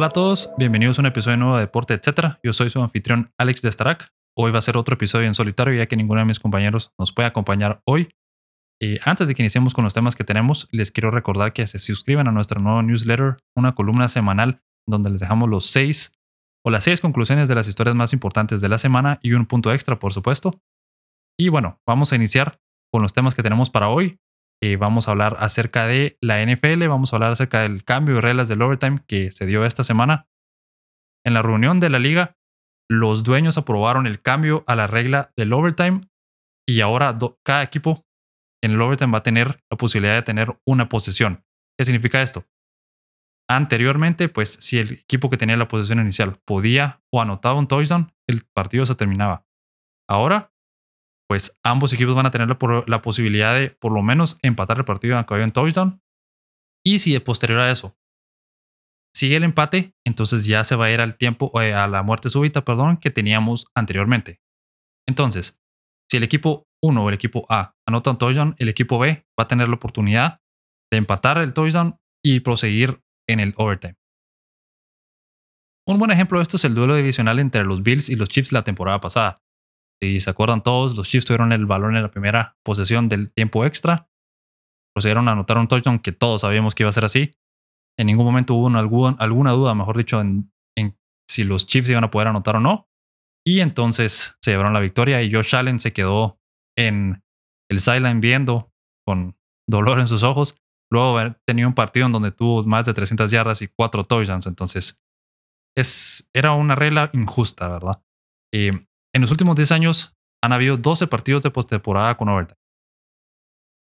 Hola a todos, bienvenidos a un episodio nuevo de Deporte, etc. Yo soy su anfitrión Alex de Starak. Hoy va a ser otro episodio en solitario ya que ninguno de mis compañeros nos puede acompañar hoy. Y antes de que iniciemos con los temas que tenemos, les quiero recordar que se suscriban a nuestro nuevo newsletter, una columna semanal donde les dejamos los seis o las seis conclusiones de las historias más importantes de la semana y un punto extra, por supuesto. Y bueno, vamos a iniciar con los temas que tenemos para hoy. Eh, vamos a hablar acerca de la NFL, vamos a hablar acerca del cambio de reglas del overtime que se dio esta semana. En la reunión de la liga, los dueños aprobaron el cambio a la regla del overtime y ahora cada equipo en el overtime va a tener la posibilidad de tener una posesión. ¿Qué significa esto? Anteriormente, pues si el equipo que tenía la posesión inicial podía o anotaba un touchdown, el partido se terminaba. Ahora pues ambos equipos van a tener la, posibilidad de por lo menos empatar el partido aunque haya un touchdown. Y si de posterior a eso sigue el empate, entonces ya se va a ir al tiempo, eh, a la muerte súbita, perdón, que teníamos anteriormente. Entonces, si el equipo 1 o el equipo A anota un touchdown, el equipo B va a tener la oportunidad de empatar el touchdown y proseguir en el overtime. Un buen ejemplo de esto es el duelo divisional entre los Bills y los Chiefs la temporada pasada. Si se acuerdan todos, los Chiefs tuvieron el balón en la primera posesión del tiempo extra. Procedieron a anotar un touchdown que todos sabíamos que iba a ser así. En ningún momento hubo alguna duda, mejor dicho, en, si los Chiefs iban a poder anotar o no. Y entonces se llevaron la victoria y Josh Allen se quedó en el sideline viendo con dolor en sus ojos. Luego tenía un partido en donde tuvo más de 300 yardas y cuatro touchdowns. Entonces, es, era una regla injusta, ¿verdad? Y en los últimos 10 años han habido 12 partidos de postemporada con overtime.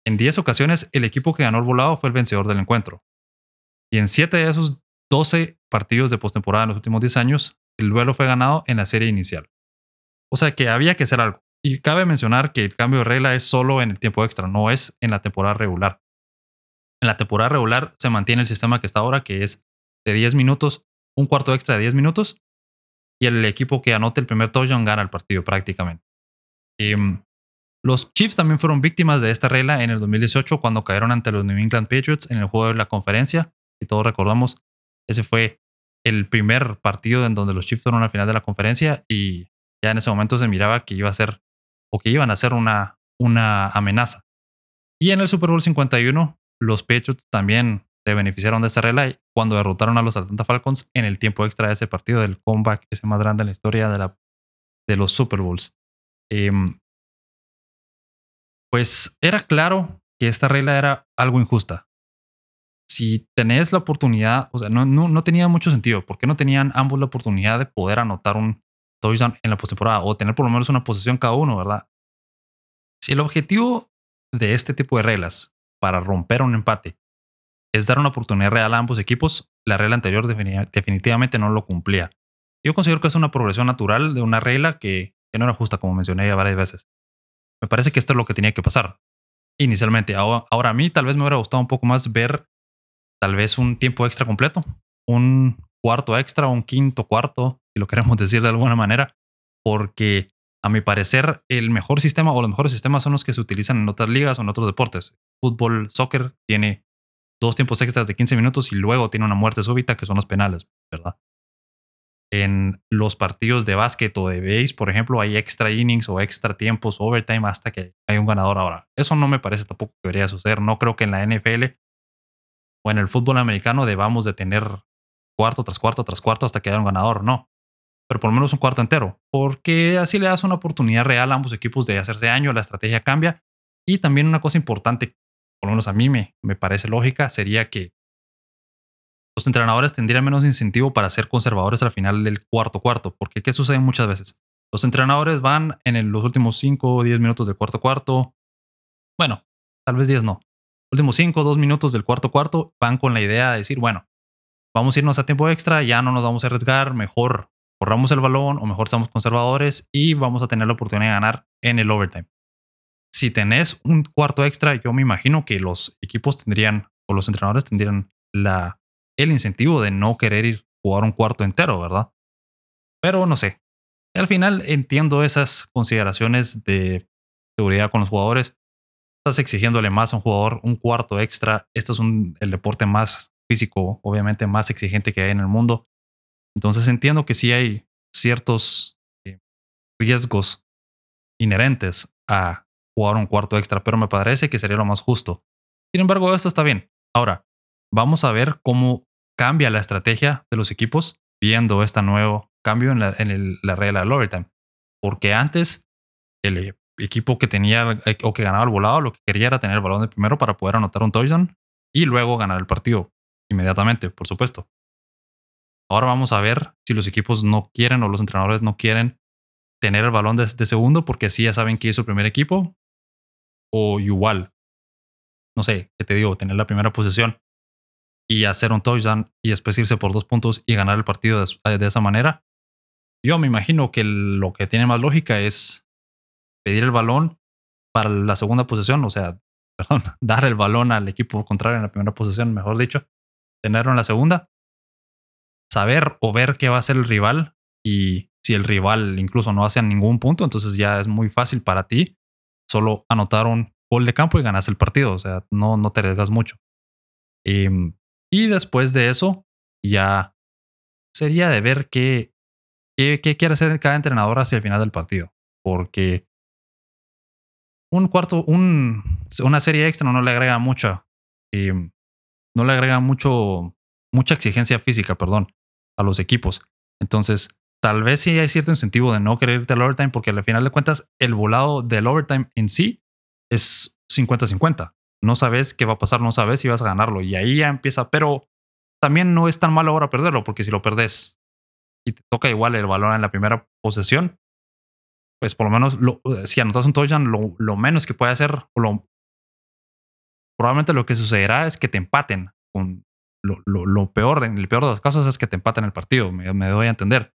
En 10 ocasiones, el equipo que ganó el volado fue el vencedor del encuentro. Y en 7 de esos 12 partidos de postemporada en los últimos 10 años, el duelo fue ganado en la serie inicial. O sea que había que hacer algo. Y cabe mencionar que el cambio de regla es solo en el tiempo extra, no es en la temporada regular. En la temporada regular se mantiene el sistema que está ahora, que es de 10 minutos, un cuarto extra de 10 minutos y el equipo que anote el primer touchdown gana el partido prácticamente. Em, los Chiefs también fueron víctimas de esta regla en el 2018 cuando cayeron ante los New England Patriots en el juego de la conferencia. Si todos recordamos, ese fue el primer partido en donde los Chiefs fueron al final de la conferencia y ya en ese momento se miraba que iba a ser o que iban a ser una, una amenaza. Y en el Super Bowl 51, los Patriots también se beneficiaron de esta regla cuando derrotaron a los Atlanta Falcons en el tiempo extra de ese partido del comeback ese más grande en la historia de, la, de los Super Bowls. Em, pues era claro que esta regla era algo injusta. Si tenés la oportunidad, o sea, no, no, no tenía mucho sentido. ¿Por qué no tenían ambos la oportunidad de poder anotar un touchdown en la postemporada o tener por lo menos una posesión cada uno, verdad? Si el objetivo de este tipo de reglas para romper un empate es dar una oportunidad real a ambos equipos, la regla anterior definitivamente no lo cumplía. Yo considero que es una progresión natural de una regla que, no era justa, como mencioné ya varias veces. Me parece que esto es lo que tenía que pasar inicialmente. Ahora, ahora, a mí tal vez me hubiera gustado un poco más ver tal vez un tiempo extra completo, un cuarto extra, un quinto cuarto, si lo queremos decir de alguna manera, porque a mi parecer el mejor sistema o los mejores sistemas son los que se utilizan en otras ligas o en otros deportes. Fútbol, soccer tiene dos tiempos extras de 15 minutos y luego tiene una muerte súbita que son los penales, ¿verdad? En los partidos de básquet o de base, por ejemplo, hay extra innings o extra tiempos, overtime hasta que hay un ganador ahora. Eso no me parece tampoco que debería suceder. No creo que en la NFL o en el fútbol americano debamos de tener cuarto tras cuarto tras cuarto hasta que haya un ganador, no. Pero por lo menos un cuarto entero, porque así le das una oportunidad real a ambos equipos de hacerse daño, la estrategia cambia. Y también una cosa importante por lo menos a mí me, parece lógica, sería que los entrenadores tendrían menos incentivo para ser conservadores al final del cuarto cuarto, porque ¿qué sucede muchas veces? Los entrenadores van en los últimos 5 o 10 minutos del cuarto cuarto, bueno, tal vez 10 no, últimos 5 o 2 minutos del cuarto cuarto van con la idea de decir, bueno, vamos a irnos a tiempo extra, ya no nos vamos a arriesgar, mejor corramos el balón o mejor seamos conservadores y vamos a tener la oportunidad de ganar en el overtime si tenés un cuarto extra, yo me imagino que los equipos tendrían, o los entrenadores tendrían la, el incentivo de no querer ir jugar un cuarto entero, ¿verdad? Pero no sé. Al final entiendo esas consideraciones de seguridad con los jugadores. Estás exigiéndole más a un jugador un cuarto extra. Esto es un, el deporte más físico, obviamente más exigente que hay en el mundo. Entonces entiendo que sí hay ciertos eh, riesgos inherentes a jugar un cuarto extra, pero me parece que sería lo más justo. Sin embargo, esto está bien. Ahora, vamos a ver cómo cambia la estrategia de los equipos viendo este nuevo cambio en la, regla del overtime. Porque antes el equipo que tenía eh, o que ganaba el volado lo que quería era tener el balón de primero para poder anotar un touchdown y luego ganar el partido inmediatamente, por supuesto. Ahora vamos a ver si los equipos no quieren o los entrenadores no quieren tener el balón de, segundo porque así ya saben que es su primer equipo. O igual, no sé, ¿qué te digo? Tener la primera posición y hacer un touchdown y después irse por dos puntos y ganar el partido de, esa manera. Yo me imagino que lo que tiene más lógica es pedir el balón para la segunda posición, o sea, perdón, dar el balón al equipo contrario en la primera posición, mejor dicho, tenerlo en la segunda, saber o ver qué va a hacer el rival y si el rival incluso no hace ningún punto, entonces ya es muy fácil para ti solo anotar un gol de campo y ganas el partido, o sea, no, no te arriesgas mucho. Y, y después de eso, ya sería de ver qué, qué, quiere hacer cada entrenador hacia el final del partido, porque un cuarto, un, una serie extra no le agrega mucha, y no le agrega mucho, mucha exigencia física, perdón, a los equipos. Entonces, tal vez sí hay cierto incentivo de no querer irte al overtime, porque al final de cuentas, el volado del overtime en sí es 50-50. No sabes qué va a pasar, no sabes si vas a ganarlo. Y ahí ya empieza, pero también no es tan malo ahora perderlo, porque si lo perdes y te toca igual el balón en la primera posesión, pues por lo menos si anotas un touchdown, lo, lo, menos que puede hacer, lo, probablemente lo que sucederá es que te empaten. Con lo, lo, peor, en el peor de los casos es que te empaten el partido, me doy a entender.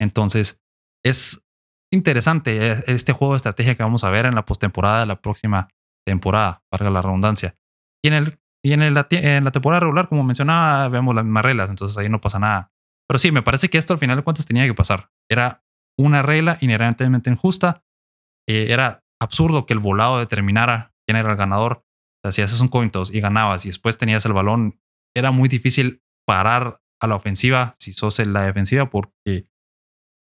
Entonces, es interesante eh, este juego de estrategia que vamos a ver en la postemporada de la próxima temporada, para la redundancia. Y en, el, y en, el, en la temporada regular, como mencionaba, vemos las mismas reglas, entonces ahí no pasa nada. Pero sí, me parece que esto al final de cuentas tenía que pasar. Era una regla inherentemente injusta. Eh, era absurdo que el volado determinara quién era el ganador. O sea, si haces un coin toss y ganabas y después tenías el balón, era muy difícil parar a la ofensiva si sos en la defensiva porque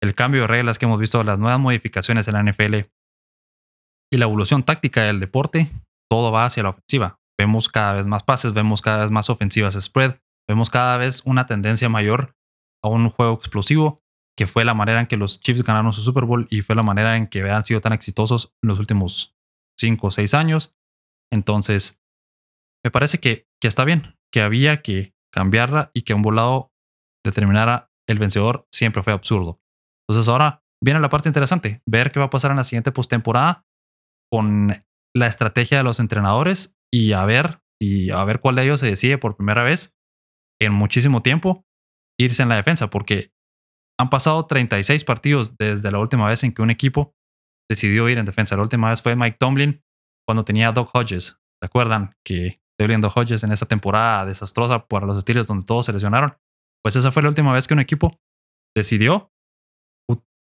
el cambio de reglas que hemos visto, las nuevas modificaciones en la NFL y la evolución táctica del deporte, todo va hacia la ofensiva. Vemos cada vez más pases, vemos cada vez más ofensivas spread, vemos cada vez una tendencia mayor a un juego explosivo que fue la manera en que los Chiefs ganaron su Super Bowl y fue la manera en que han sido tan exitosos en los últimos 5 o 6 años. Entonces, me parece que, que está bien, que había que cambiarla y que un volado determinara el vencedor siempre fue absurdo. Entonces ahora viene la parte interesante, ver qué va a pasar en la siguiente postemporada con la estrategia de los entrenadores y a ver y a ver cuál de ellos se decide por primera vez en muchísimo tiempo irse en la defensa, porque han pasado 36 partidos desde la última vez en que un equipo decidió ir en defensa. La última vez fue Mike Tomlin cuando tenía a Doc Hodges. ¿Se acuerdan que Doug Hodges en esa temporada desastrosa para los estilos donde todos se lesionaron? Pues esa fue la última vez que un equipo decidió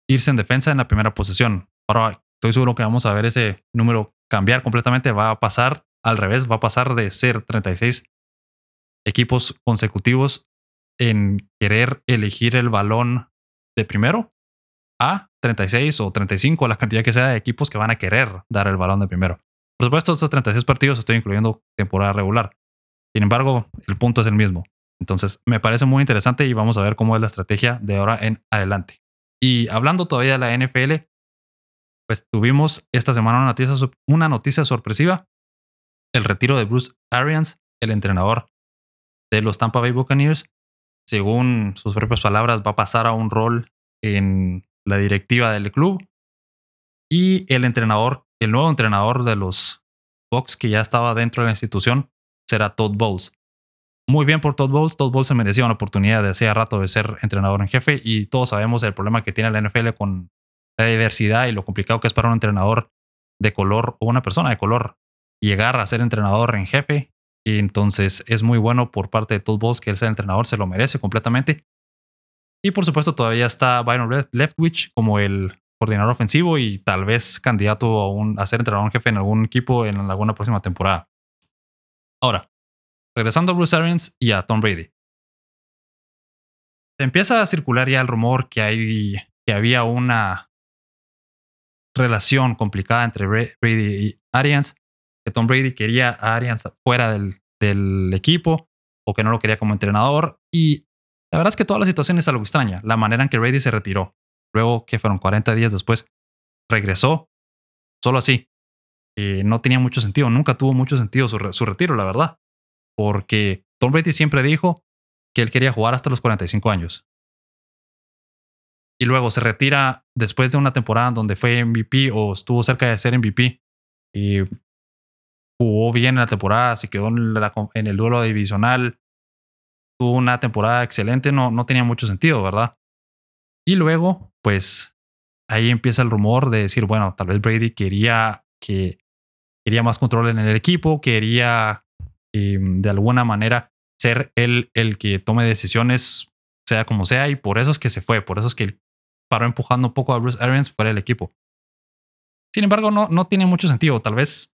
irse en defensa en la primera posesión. Ahora estoy seguro que vamos a ver ese número cambiar completamente. Va a pasar al revés, va a pasar de ser 36 equipos consecutivos en querer elegir el balón de primero a 36 o 35, la cantidad que sea de equipos que van a querer dar el balón de primero. Por supuesto, estos 36 partidos estoy incluyendo temporada regular. Sin embargo, el punto es el mismo. Entonces, me parece muy interesante y vamos a ver cómo es la estrategia de ahora en adelante. Y hablando todavía de la NFL, pues tuvimos esta semana una noticia, una noticia sorpresiva. El retiro de Bruce Arians, el entrenador de los Tampa Bay Buccaneers, según sus propias palabras, va a pasar a un rol en la directiva del club. Y el entrenador, el nuevo entrenador de los Bucks que ya estaba dentro de la institución, será Todd Bowles. Muy bien por Todd Bowles. Todd Bowles se merecía una oportunidad de hace rato de ser entrenador en jefe y todos sabemos el problema que tiene la NFL con la diversidad y lo complicado que es para un entrenador de color o una persona de color llegar a ser entrenador en jefe y entonces es muy bueno por parte de Todd Bowles que él sea entrenador, se lo merece completamente. Y por supuesto todavía está Byron Leftwich como el coordinador ofensivo y tal vez candidato a, un, a ser entrenador en jefe en algún equipo en alguna próxima temporada. Ahora, regresando a Bruce Arians y a Tom Brady. empieza a circular ya el rumor que hay que había una relación complicada entre Brady y Arians, que Tom Brady quería a Arians fuera del, del equipo o que no lo quería como entrenador. Y la verdad es que toda la situación es algo extraña. La manera en que Brady se retiró, luego que fueron 40 días después, regresó solo así. Eh, no tenía mucho sentido, nunca tuvo mucho sentido su, su retiro, la verdad. Porque Tom Brady siempre dijo que él quería jugar hasta los 45 años. Y luego se retira después de una temporada donde fue MVP o estuvo cerca de ser MVP. Y jugó bien en la temporada, se quedó en, el duelo divisional. Tuvo una temporada excelente, no, no tenía mucho sentido, ¿verdad? Y luego, pues ahí empieza el rumor de decir, bueno, tal vez Brady quería que quería más control en el equipo, quería em, de alguna manera ser él el que tome decisiones, sea como sea, y por eso es que se fue, por eso es que paró empujando un poco a Bruce Arians fuera del equipo. Sin embargo, no, no tiene mucho sentido. Tal vez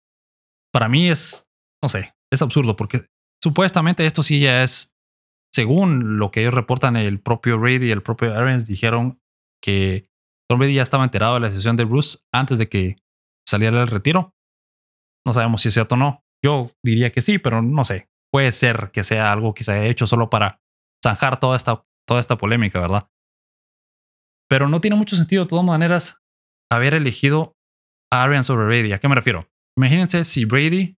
para mí es, no sé, es absurdo porque supuestamente esto sí ya es, según lo que ellos reportan, el propio Brady y el propio Arians dijeron que Tom Brady ya estaba enterado de la decisión de Bruce antes de que saliera el retiro. No sabemos si es cierto o no. Yo diría que sí, pero no sé puede ser que sea algo que se haya hecho solo para zanjar toda esta, toda esta polémica, ¿verdad? Pero no tiene mucho sentido, de todas maneras, haber elegido a Arian sobre Brady. ¿A qué me refiero? Imagínense si Brady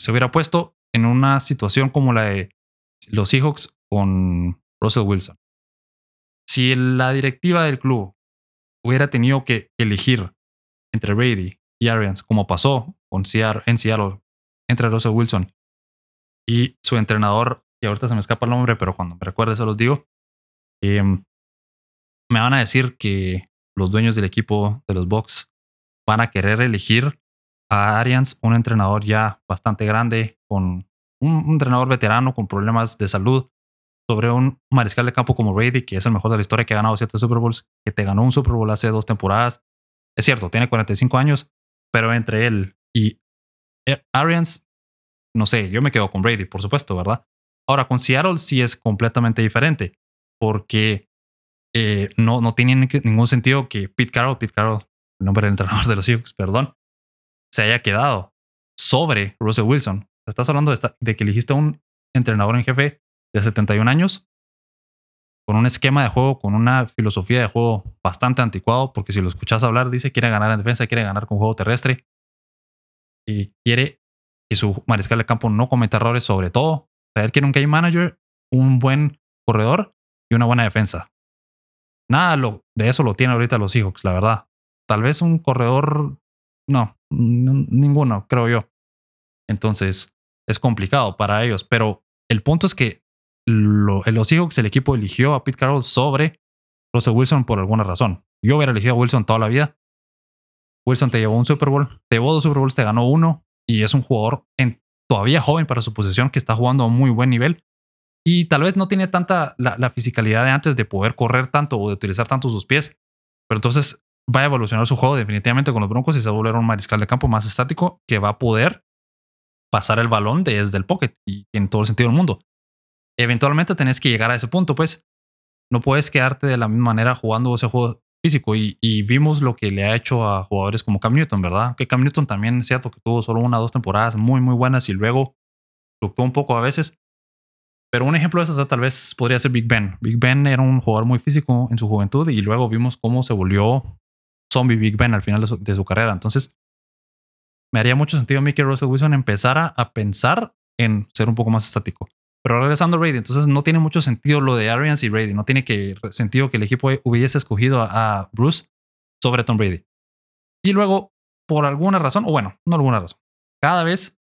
se hubiera puesto en una situación como la de los Seahawks con Russell Wilson. Si la directiva del club hubiera tenido que elegir entre Brady y Arians, como pasó con en Seattle entre Russell Wilson y su entrenador, y ahorita se me escapa el nombre, pero cuando me recuerde se los digo, em, me van a decir que los dueños del equipo de los Bucks van a querer elegir a Arians, un entrenador ya bastante grande, con un, entrenador veterano con problemas de salud, sobre un mariscal de campo como Brady, que es el mejor de la historia, que ha ganado siete Super Bowls, que te ganó un Super Bowl hace dos temporadas. Es cierto, tiene 45 años, pero entre él y Arians no sé, yo me quedo con Brady, por supuesto, ¿verdad? Ahora, con Seattle sí es completamente diferente, porque eh, no, no tiene ningún sentido que Pete Carroll, Pete Carroll, el nombre del entrenador de los Seahawks, perdón, se haya quedado sobre Russell Wilson. Estás hablando de, de que elegiste a un entrenador en jefe de 71 años con un esquema de juego, con una filosofía de juego bastante anticuado, porque si lo escuchas hablar, dice quiere ganar en defensa, quiere ganar con juego terrestre y quiere que su mariscal de campo no cometa errores, sobre todo saber que era un game manager, un buen corredor y una buena defensa. Nada de eso lo tiene ahorita los Seahawks, la verdad. Tal vez un corredor, no, ninguno, creo yo. Entonces es complicado para ellos, pero el punto es que los Seahawks el equipo eligió a Pete Carroll sobre Russell Wilson por alguna razón. Yo hubiera elegido a Wilson toda la vida. Wilson te llevó un Super Bowl, te llevó dos Super Bowls, te ganó uno y es un jugador todavía joven para su posición que está jugando a muy buen nivel y tal vez no tiene tanta la, la fisicalidad de antes de poder correr tanto o de utilizar tanto sus pies, pero entonces va a evolucionar su juego definitivamente con los Broncos y se va a volver un mariscal de campo más estático que va a poder pasar el balón desde el pocket y en todo el sentido del mundo. Eventualmente tenés que llegar a ese punto, pues no puedes quedarte de la misma manera jugando ese juego físico y, vimos lo que le ha hecho a jugadores como Cam Newton, ¿verdad? Que Cam Newton también es cierto que tuvo solo una o dos temporadas muy, muy buenas y luego fluctuó un poco a veces. Pero un ejemplo de eso tal vez podría ser Big Ben. Big Ben era un jugador muy físico en su juventud y luego vimos cómo se volvió zombie Big Ben al final de su, carrera. Entonces, me haría mucho sentido a mí que Russell Wilson empezara a pensar en ser un poco más estático. Pero regresando a Brady, entonces no tiene mucho sentido lo de Arians y Brady. No tiene que, sentido que el equipo hubiese escogido a, Bruce sobre Tom Brady. Y luego, por alguna razón, o bueno, no alguna razón, cada vez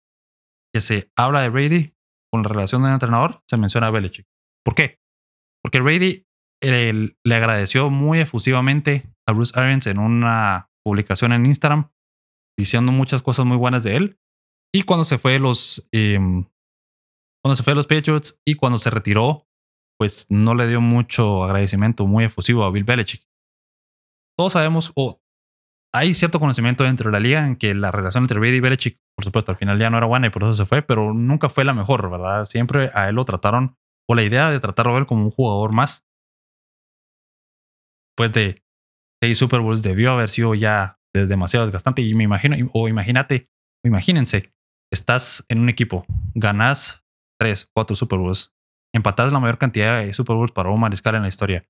que se habla de Brady con la relación del entrenador, se menciona a Belichick. ¿Por qué? Porque Brady le agradeció muy efusivamente a Bruce Arians en una publicación en Instagram diciendo muchas cosas muy buenas de él. Y cuando se fue los, em, cuando se fue a los Patriots y cuando se retiró, pues no le dio mucho agradecimiento muy efusivo a Bill Belichick. Todos sabemos, o hay cierto conocimiento dentro de la liga en que la relación entre Brady y Belichick, por supuesto, al final ya no era buena y por eso se fue, pero nunca fue la mejor, ¿verdad? Siempre a él lo trataron, o la idea de tratarlo a él como un jugador más. Después de seis Super Bowls debió haber sido ya demasiado desgastante y me imagino, o imagínate, o imagínense, estás en un equipo, ganás 3, 4 Super Bowls. Empatás la mayor cantidad de Super Bowls para un mariscal en la historia.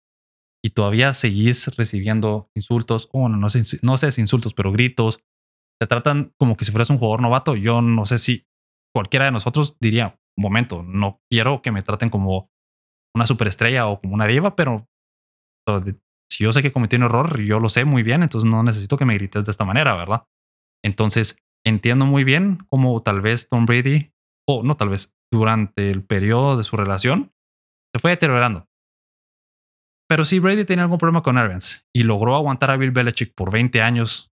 Y todavía seguís recibiendo insultos, o oh, no, no, sé, no sé si insultos, pero gritos. Te tratan como que si fueras un jugador novato. Yo no sé si cualquiera de nosotros diría, momento, no quiero que me traten como una superestrella o como una diva, pero si yo sé que cometí un error, yo lo sé muy bien, entonces no necesito que me grites de esta manera, ¿verdad? Entonces, entiendo muy bien cómo tal vez Tom Brady, o no tal vez, durante el periodo de su relación, se fue deteriorando. Pero si Brady tenía algún problema con Arians y logró aguantar a Bill Belichick por 20 años,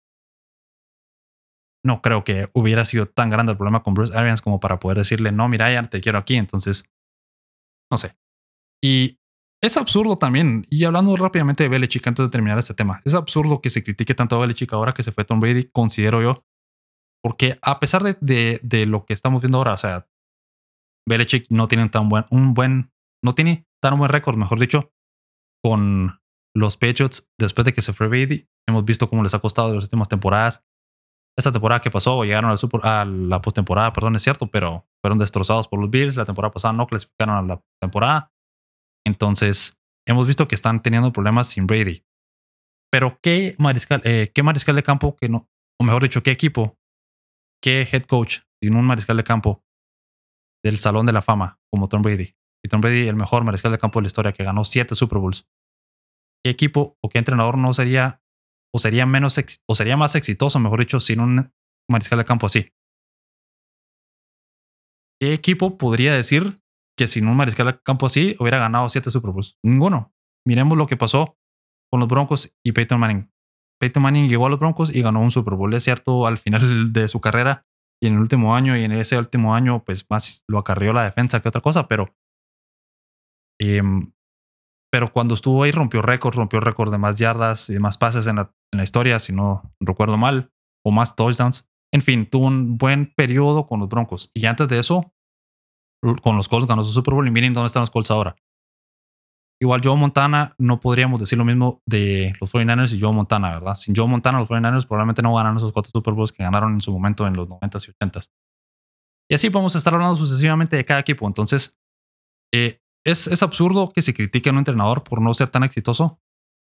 no creo que hubiera sido tan grande el problema con Bruce Arians como para poder decirle, no, mira, ya te quiero aquí. Entonces, no sé. Y es absurdo también, y hablando rápidamente de Belichick antes de terminar este tema, es absurdo que se critique tanto a Belichick ahora que se fue Tom Brady, considero yo, porque a pesar de, de, lo que estamos viendo ahora, o sea, Belichick no tiene tan buen, un buen, no tiene tan buen récord, mejor dicho, con los Patriots después de que se fue Brady. Hemos visto cómo les ha costado en las últimas temporadas. Esta temporada que pasó, llegaron al super, a la postemporada, perdón, es cierto, pero fueron destrozados por los Bills. La temporada pasada no clasificaron a la temporada. Entonces, hemos visto que están teniendo problemas sin Brady. Pero, ¿qué mariscal, eh, ¿qué mariscal de campo que no, o mejor dicho, qué equipo, qué head coach sin un mariscal de campo del Salón de la Fama como Tom Brady? Y Tom Brady, el mejor mariscal de campo de la historia, que ganó siete Super Bowls. ¿Qué equipo o qué entrenador no sería, o sería menos, o sería más exitoso, mejor dicho, sin un mariscal de campo así? ¿Qué equipo podría decir que sin un mariscal de campo así hubiera ganado siete Super Bowls? Ninguno. Miremos lo que pasó con los Broncos y Peyton Manning. Peyton Manning llegó a los Broncos y ganó un Super Bowl, es cierto, al final de su carrera y en el último año, y en ese último año, pues más lo acarreó la defensa que otra cosa, pero Em, pero cuando estuvo ahí rompió récord, rompió récord de más yardas y de más pases en la, en la historia, si no recuerdo mal, o más touchdowns. En fin, tuvo un buen periodo con los Broncos. Y antes de eso, con los Colts ganó su Super Bowl y miren dónde están los Colts ahora. Igual Joe Montana, no podríamos decir lo mismo de los 49ers y Joe Montana, ¿verdad? Sin Joe Montana, los 49ers probablemente no ganan esos cuatro Super Bowls que ganaron en su momento en los 90s y 80s. Y así podemos estar hablando sucesivamente de cada equipo. Entonces, eh, es, absurdo que se critique a un entrenador por no ser tan exitoso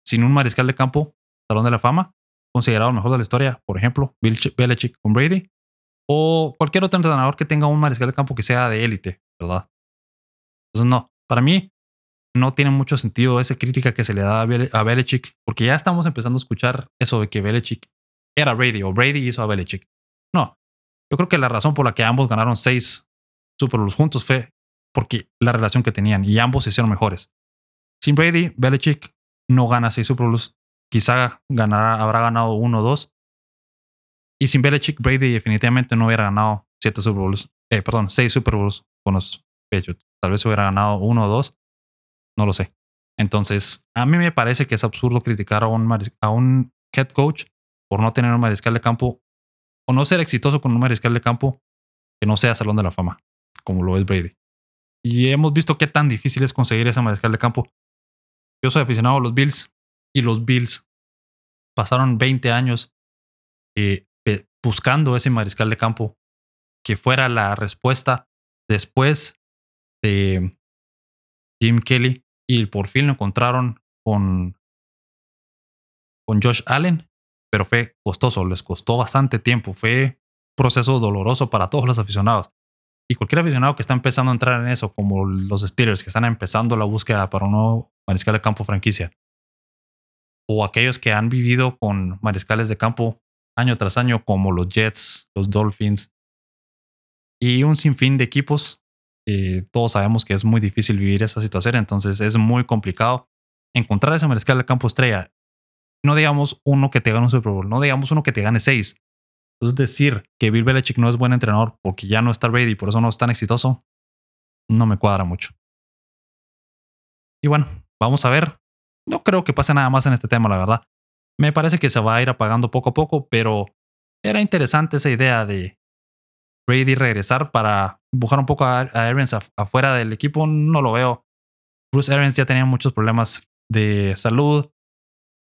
sin un mariscal de campo, Salón de la Fama, considerado el mejor de la historia, por ejemplo, Bill Belichick con Brady, o cualquier otro entrenador que tenga un mariscal de campo que sea de élite, ¿verdad? Entonces, no, para mí no tiene mucho sentido esa crítica que se le da a Belichick, porque ya estamos empezando a escuchar eso de que Belichick era Brady o Brady hizo a Belichick. No, yo creo que la razón por la que ambos ganaron seis Super Bowls juntos fue porque la relación que tenían y ambos se hicieron mejores. Sin Brady, Belichick no gana seis Super Bowls. Quizá ganará, habrá ganado uno o dos. Y sin Belichick, Brady definitivamente no hubiera ganado siete Super Bowls. Eh, perdón, seis Super Bowls con los Patriots. Tal vez hubiera ganado uno o dos. No lo sé. Entonces, a mí me parece que es absurdo criticar a un, a un head coach por no tener un mariscal de campo o no ser exitoso con un mariscal de campo que no sea Salón de la Fama, como lo es Brady. Y hemos visto qué tan difícil es conseguir esa mariscal de campo. Yo soy aficionado a los Bills y los Bills pasaron 20 años eh, buscando ese mariscal de campo que fuera la respuesta después de Jim Kelly y por fin lo encontraron con, con Josh Allen, pero fue costoso, les costó bastante tiempo, fue proceso doloroso para todos los aficionados. Y cualquier aficionado que está empezando a entrar en eso, como los Steelers que están empezando la búsqueda para un nuevo mariscal de campo franquicia, o aquellos que han vivido con mariscales de campo año tras año, como los Jets, los Dolphins y un sinfín de equipos, todos sabemos que es muy difícil vivir esa situación, entonces es muy complicado encontrar ese mariscal de campo estrella. No digamos uno que te gane un Super Bowl, no digamos uno que te gane seis, entonces decir que Bill Belichick no es buen entrenador porque ya no está ready y por eso no es tan exitoso, no me cuadra mucho. Y bueno, vamos a ver. No creo que pase nada más en este tema, la verdad. Me parece que se va a ir apagando poco a poco, pero era interesante esa idea de Brady regresar para empujar un poco a, Arians afuera del equipo. No lo veo. Bruce Arians ya tenía muchos problemas de salud.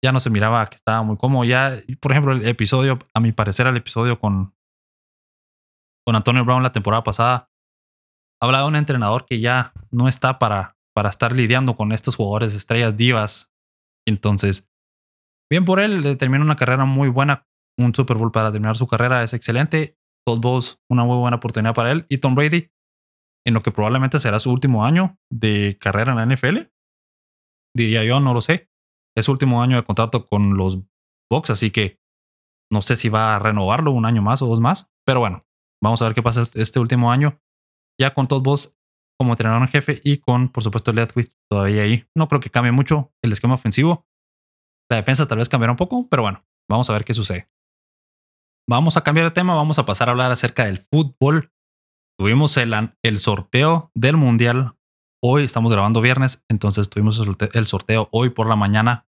ya no se miraba que estaba muy cómodo. Ya, por ejemplo, el episodio, a mi parecer, el episodio con, con Antonio Brown la temporada pasada, hablaba de un entrenador que ya no está para, para estar lidiando con estos jugadores estrellas divas. Entonces, bien por él, terminó una carrera muy buena, un Super Bowl para terminar su carrera, es excelente. Todd Bowles, una muy buena oportunidad para él. Y Tom Brady, en lo que probablemente será su último año de carrera en la NFL. Diría yo, no lo sé. Es su último año de contrato con los Bucks, así que no sé si va a renovarlo un año más o dos más. Pero bueno, vamos a ver qué pasa este último año. Ya con Todd Bowles como entrenador en jefe y con, por supuesto, Ledwith todavía ahí. No creo que cambie mucho el esquema ofensivo. La defensa tal vez cambiará un poco, pero bueno, vamos a ver qué sucede. Vamos a cambiar de tema, vamos a pasar a hablar acerca del fútbol. Tuvimos el, el sorteo del Mundial. Hoy estamos grabando viernes, entonces tuvimos el sorteo hoy por la mañana.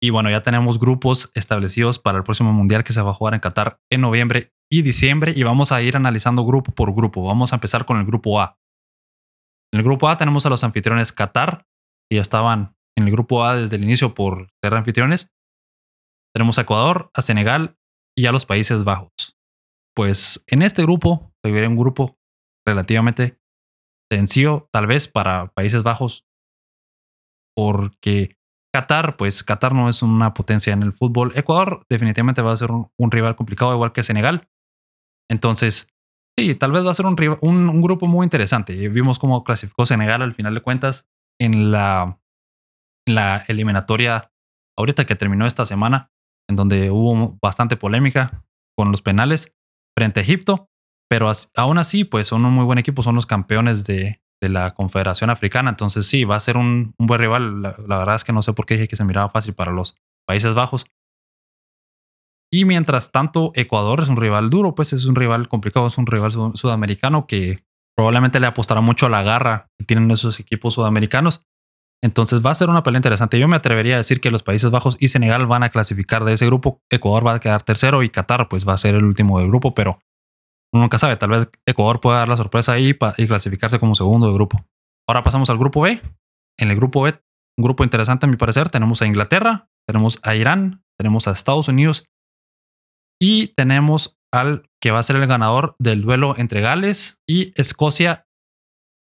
Y bueno, ya tenemos grupos establecidos para el próximo Mundial que se va a jugar en Qatar en noviembre y diciembre. Y vamos a ir analizando grupo por grupo. Vamos a empezar con el grupo A. En el grupo A tenemos a los anfitriones Qatar, que ya estaban en el grupo A desde el inicio por ser anfitriones. Tenemos a Ecuador, a Senegal y a los Países Bajos. Pues en este grupo, se vería un grupo relativamente sencillo, tal vez para Países Bajos, porque Qatar, pues Qatar no es una potencia en el fútbol. Ecuador definitivamente va a ser un, rival complicado, igual que Senegal. Entonces, Sí, tal vez va a ser un, un, grupo muy interesante. Vimos cómo clasificó Senegal al final de cuentas en la, la eliminatoria ahorita que terminó esta semana, en donde hubo bastante polémica con los penales frente a Egipto, pero aún así, pues son un muy buen equipo, son los campeones de, la Confederación Africana, entonces sí, va a ser un, buen rival. La, la, verdad es que no sé por qué dije que se miraba fácil para los Países Bajos, y mientras tanto, Ecuador es un rival duro, pues es un rival complicado, es un rival sudamericano que probablemente le apostará mucho a la garra que tienen esos equipos sudamericanos. Entonces va a ser una pelea interesante. Yo me atrevería a decir que los Países Bajos y Senegal van a clasificar de ese grupo. Ecuador va a quedar tercero y Qatar pues va a ser el último del grupo, pero uno nunca sabe. Tal vez Ecuador pueda dar la sorpresa ahí y clasificarse como segundo de grupo. Ahora pasamos al grupo B. En el grupo B, un grupo interesante a mi parecer, tenemos a Inglaterra, tenemos a Irán, tenemos a Estados Unidos y tenemos al que va a ser el ganador del duelo entre Gales y Escocia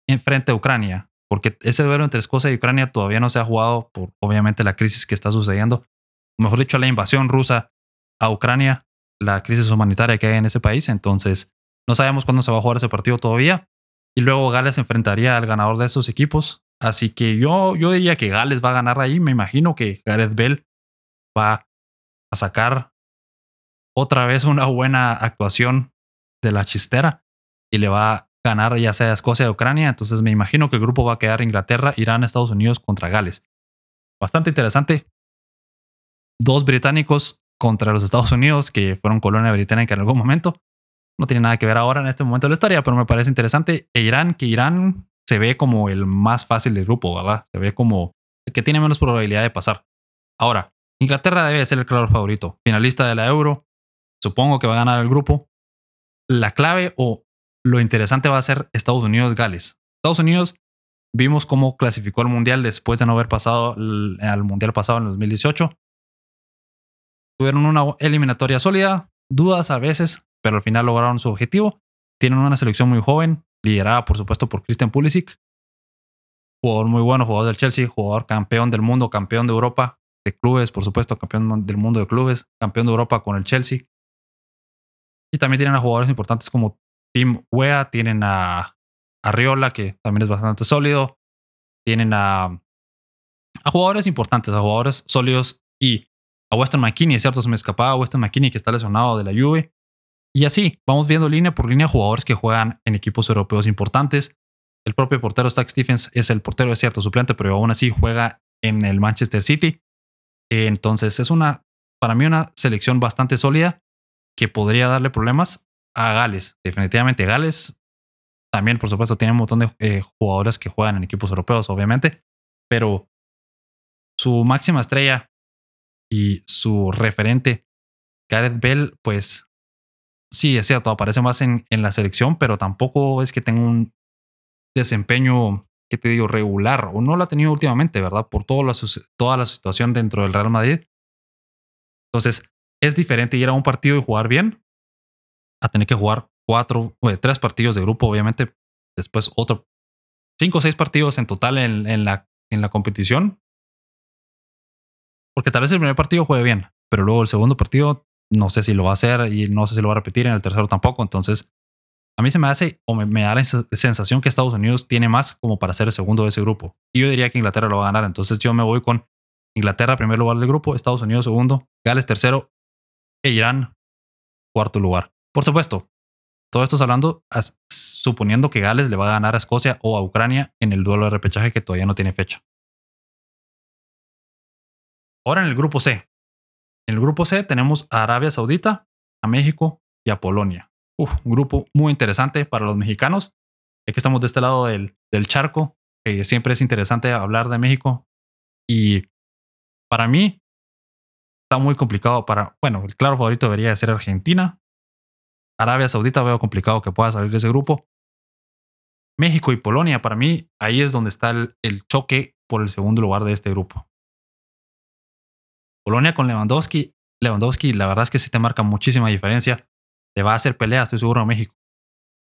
en frente a Ucrania. Porque ese duelo entre Escocia y Ucrania todavía no se ha jugado por obviamente la crisis que está sucediendo. Mejor dicho, la invasión rusa a Ucrania, la crisis humanitaria que hay en ese país. Entonces, no sabemos cuándo se va a jugar ese partido todavía. Y luego Gales enfrentaría al ganador de esos equipos. Así que yo, yo diría que Gales va a ganar ahí. Me imagino que Gareth Bell va a sacar otra vez una buena actuación de la chistera y le va ganar ya sea Escocia o Ucrania. Entonces me imagino que el grupo va a quedar Inglaterra, Irán, Estados Unidos contra Gales. Bastante interesante. Dos británicos contra los Estados Unidos, que fueron colonia británica en algún momento. No tiene nada que ver ahora en este momento de la historia, pero me parece interesante. E Irán, que Irán se ve como el más fácil del grupo, ¿verdad? Se ve como el que tiene menos probabilidad de pasar. Ahora, Inglaterra debe ser el claro favorito. Finalista de la Euro, Supongo que va a ganar el grupo. La clave o lo interesante va a ser Estados Unidos-Gales. Estados Unidos vimos cómo clasificó al Mundial después de no haber pasado al Mundial pasado en 2018. Tuvieron una eliminatoria sólida, dudas a veces, pero al final lograron su objetivo. Tienen una selección muy joven, liderada por supuesto por Christian Pulisic. Jugador muy bueno, jugador del Chelsea, jugador campeón del mundo, campeón de Europa de clubes, por supuesto, campeón del mundo de clubes, campeón de Europa con el Chelsea. Y también tienen a jugadores importantes como Tim Wea, tienen a Arriola, que también es bastante sólido. Tienen a, jugadores importantes, a jugadores sólidos y a Weston McKinney, cierto, se me escapaba Weston McKinney que está lesionado de la Juve. Y así, vamos viendo línea por línea jugadores que juegan en equipos europeos importantes. El propio portero Stack Stephens es el portero, es cierto, suplente, pero aún así juega en el Manchester City. Entonces es una, para mí, una selección bastante sólida que podría darle problemas a Gales. Definitivamente Gales también, por supuesto, tiene un montón de eh, jugadores que juegan en equipos europeos, obviamente, pero su máxima estrella y su referente, Gareth Bell, pues sí, es cierto, aparece más en, en la selección, pero tampoco es que tenga un desempeño ¿qué te digo? Regular, o no lo ha tenido últimamente, ¿verdad? Por toda la, toda la situación dentro del Real Madrid. Entonces, es diferente ir a un partido y jugar bien a tener que jugar cuatro, o tres partidos de grupo, obviamente. Después otro, cinco o seis partidos en total en, la, en la competición. Porque tal vez el primer partido juegue bien, pero luego el segundo partido no sé si lo va a hacer y no sé si lo va a repetir en el tercero tampoco. Entonces, a mí se me hace o me, da la sensación que Estados Unidos tiene más como para ser el segundo de ese grupo. Y yo diría que Inglaterra lo va a ganar. Entonces yo me voy con Inglaterra primer lugar del grupo, Estados Unidos segundo, Gales tercero e Irán cuarto lugar. Por supuesto, todo esto es hablando suponiendo que Gales le va a ganar a Escocia o a Ucrania en el duelo de repechaje que todavía no tiene fecha. Ahora en el grupo C. En el grupo C tenemos a Arabia Saudita, a México y a Polonia un grupo muy interesante para los mexicanos. Ya que estamos de este lado del, charco, siempre es interesante hablar de México. Y para mí está muy complicado para, bueno, el claro favorito debería ser Argentina. Arabia Saudita veo complicado que pueda salir de ese grupo. México y Polonia, para mí, ahí es donde está el, el choque por el segundo lugar de este grupo. Polonia con Lewandowski. Lewandowski, la verdad es que sí te marca muchísima diferencia le va a hacer pelea, estoy seguro, a México.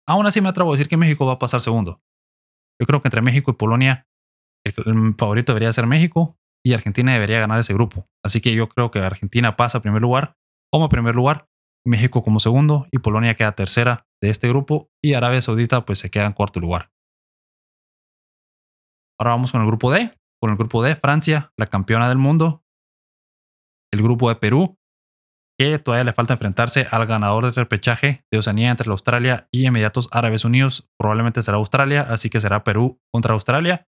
Aún así me atrevo a decir que México va a pasar segundo. Yo creo que entre México y Polonia, el, favorito debería ser México y Argentina debería ganar ese grupo. Así que yo creo que Argentina pasa a primer lugar, como primer lugar, México como segundo y Polonia queda tercera de este grupo y Arabia Saudita pues se queda en cuarto lugar. Ahora vamos con el grupo D. Con el grupo D, Francia, la campeona del mundo. El grupo de Perú, que todavía le falta enfrentarse al ganador del repechaje de Oceanía entre Australia y Emiratos Árabes Unidos. Probablemente será Australia, así que será Perú contra Australia.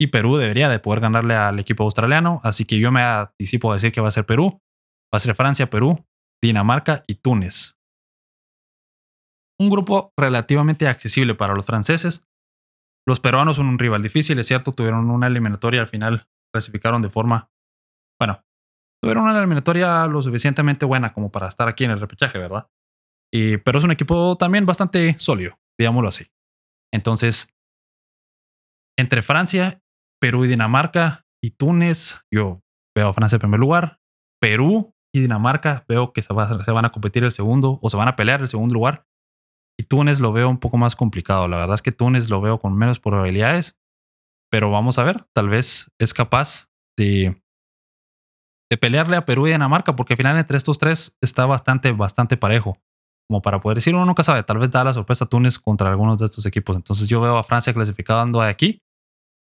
Y Perú debería de poder ganarle al equipo australiano, así que yo me anticipo a decir que va a ser Perú. Va a ser Francia, Perú, Dinamarca y Túnez. Un grupo relativamente accesible para los franceses. Los peruanos son un rival difícil, es cierto, tuvieron una eliminatoria al final, clasificaron de forma, bueno, tuvieron una eliminatoria lo suficientemente buena como para estar aquí en el repechaje, ¿verdad? Y, pero es un equipo también bastante sólido, digámoslo así. Entonces, entre Francia, Perú y Dinamarca y Túnez, yo veo a Francia en primer lugar. Perú y Dinamarca veo que se, van a competir el segundo o se van a pelear el segundo lugar. Y Túnez lo veo un poco más complicado. La verdad es que Túnez lo veo con menos probabilidades. Pero vamos a ver, tal vez es capaz de de pelearle a Perú y Dinamarca, porque al final entre estos tres está bastante, bastante parejo. Como para poder decir, uno nunca sabe, tal vez da la sorpresa a Túnez contra algunos de estos equipos. Entonces yo veo a Francia clasificando aquí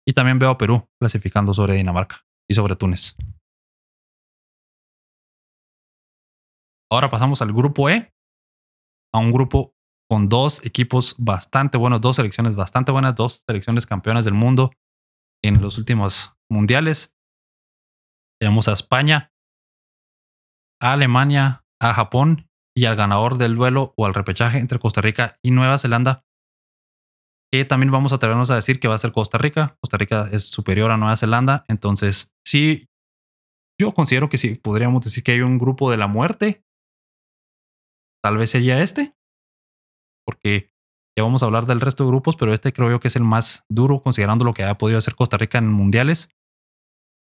y también veo a Perú clasificando sobre Dinamarca y sobre Túnez. Ahora pasamos al grupo E, a un grupo con dos equipos bastante buenos, dos selecciones bastante buenas, dos selecciones campeonas del mundo en los últimos mundiales. Tenemos a España, a Alemania, a Japón y al ganador del duelo o al repechaje entre Costa Rica y Nueva Zelanda. Que también vamos a atrevernos a decir que va a ser Costa Rica. Costa Rica es superior a Nueva Zelanda. Entonces, sí, yo considero que sí, podríamos decir que hay un grupo de la muerte. Tal vez sería este. Porque ya vamos a hablar del resto de grupos, pero este creo yo que es el más duro considerando lo que ha podido hacer Costa Rica en mundiales.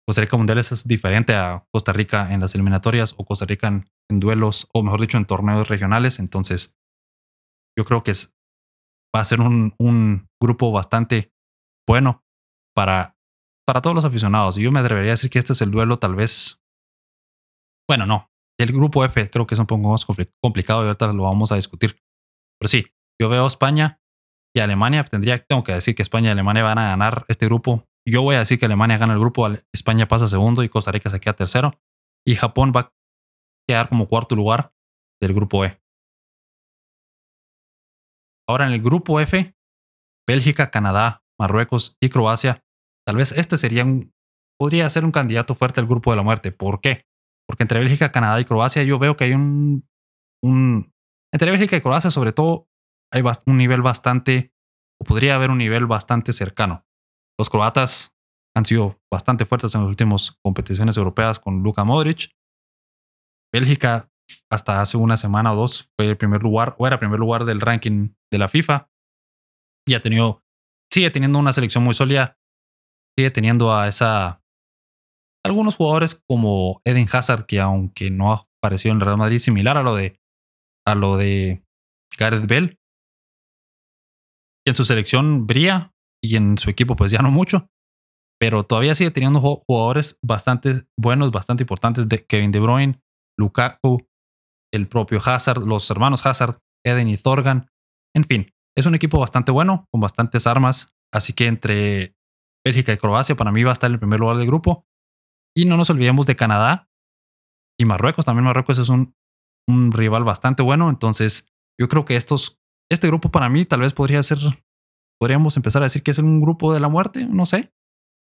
Costa Rica Mundiales es diferente a Costa Rica en las eliminatorias o Costa Rica en, duelos, o mejor dicho, en torneos regionales. Entonces, yo creo que es, va a ser un, un grupo bastante bueno para, para todos los aficionados. Y yo me atrevería a decir que este es el duelo tal vez... Bueno, no. El grupo F creo que es un poco más complicado y ahorita lo vamos a discutir. Pero sí, yo veo España y Alemania. Tendría, tengo que decir que España y Alemania van a ganar este grupo yo voy a decir que Alemania gana el grupo, España pasa segundo y Costa Rica se queda tercero. Y Japón va a quedar como cuarto lugar del grupo E. Ahora en el grupo F, Bélgica, Canadá, Marruecos y Croacia. Tal vez este sería un, podría ser un candidato fuerte al grupo de la muerte. ¿Por qué? Porque entre Bélgica, Canadá y Croacia yo veo que hay un, entre Bélgica y Croacia sobre todo hay un nivel bastante, o podría haber un nivel bastante cercano. Los croatas han sido bastante fuertes en las últimas competiciones europeas con Luka Modric. Bélgica, hasta hace una semana o dos, fue el primer lugar, o era primer lugar del ranking de la FIFA. Y ha tenido sigue teniendo una selección muy sólida. Sigue teniendo a esa. Algunos jugadores como Eden Hazard, que aunque no ha aparecido en Real Madrid, similar a lo de. a lo de Gareth Bell. En su selección brilla y en su equipo, pues ya no mucho. Pero todavía sigue teniendo jugadores bastante buenos, bastante importantes. De Kevin De Bruyne, Lukaku, el propio Hazard, los hermanos Hazard, Eden y Thorgan. En fin, es un equipo bastante bueno, con bastantes armas. Así que entre Bélgica y Croacia, para mí va a estar en el primer lugar del grupo. Y no nos olvidemos de Canadá y Marruecos. También Marruecos es un, rival bastante bueno. Entonces, yo creo que estos, este grupo para mí tal vez podría ser, podríamos empezar a decir que es un grupo de la muerte, no sé.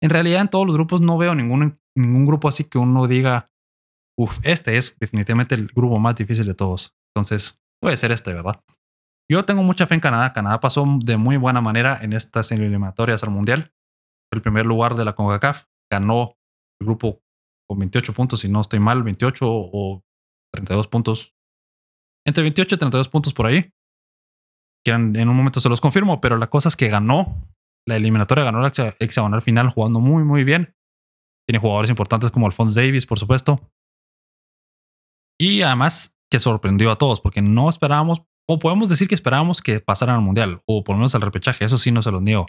En realidad en todos los grupos no veo ningún, ningún grupo así que uno diga, uff, este es definitivamente el grupo más difícil de todos. Entonces, puede ser este, ¿verdad? Yo tengo mucha fe en Canadá. Canadá pasó de muy buena manera en estas eliminatorias al Mundial. El primer lugar de la CONCACAF. Ganó grupo con 28 puntos, si no estoy mal, 28 o 32 puntos. Entre 28 y 32 puntos por ahí. Que en un momento se los confirmo, pero la cosa es que ganó la eliminatoria, ganó la hexagonal final jugando muy, muy bien. Tiene jugadores importantes como Alphonse Davis, por supuesto. Y además que sorprendió a todos, porque no esperábamos, o podemos decir que esperábamos que pasaran al Mundial, o por lo menos al repechaje, eso sí no se los niego.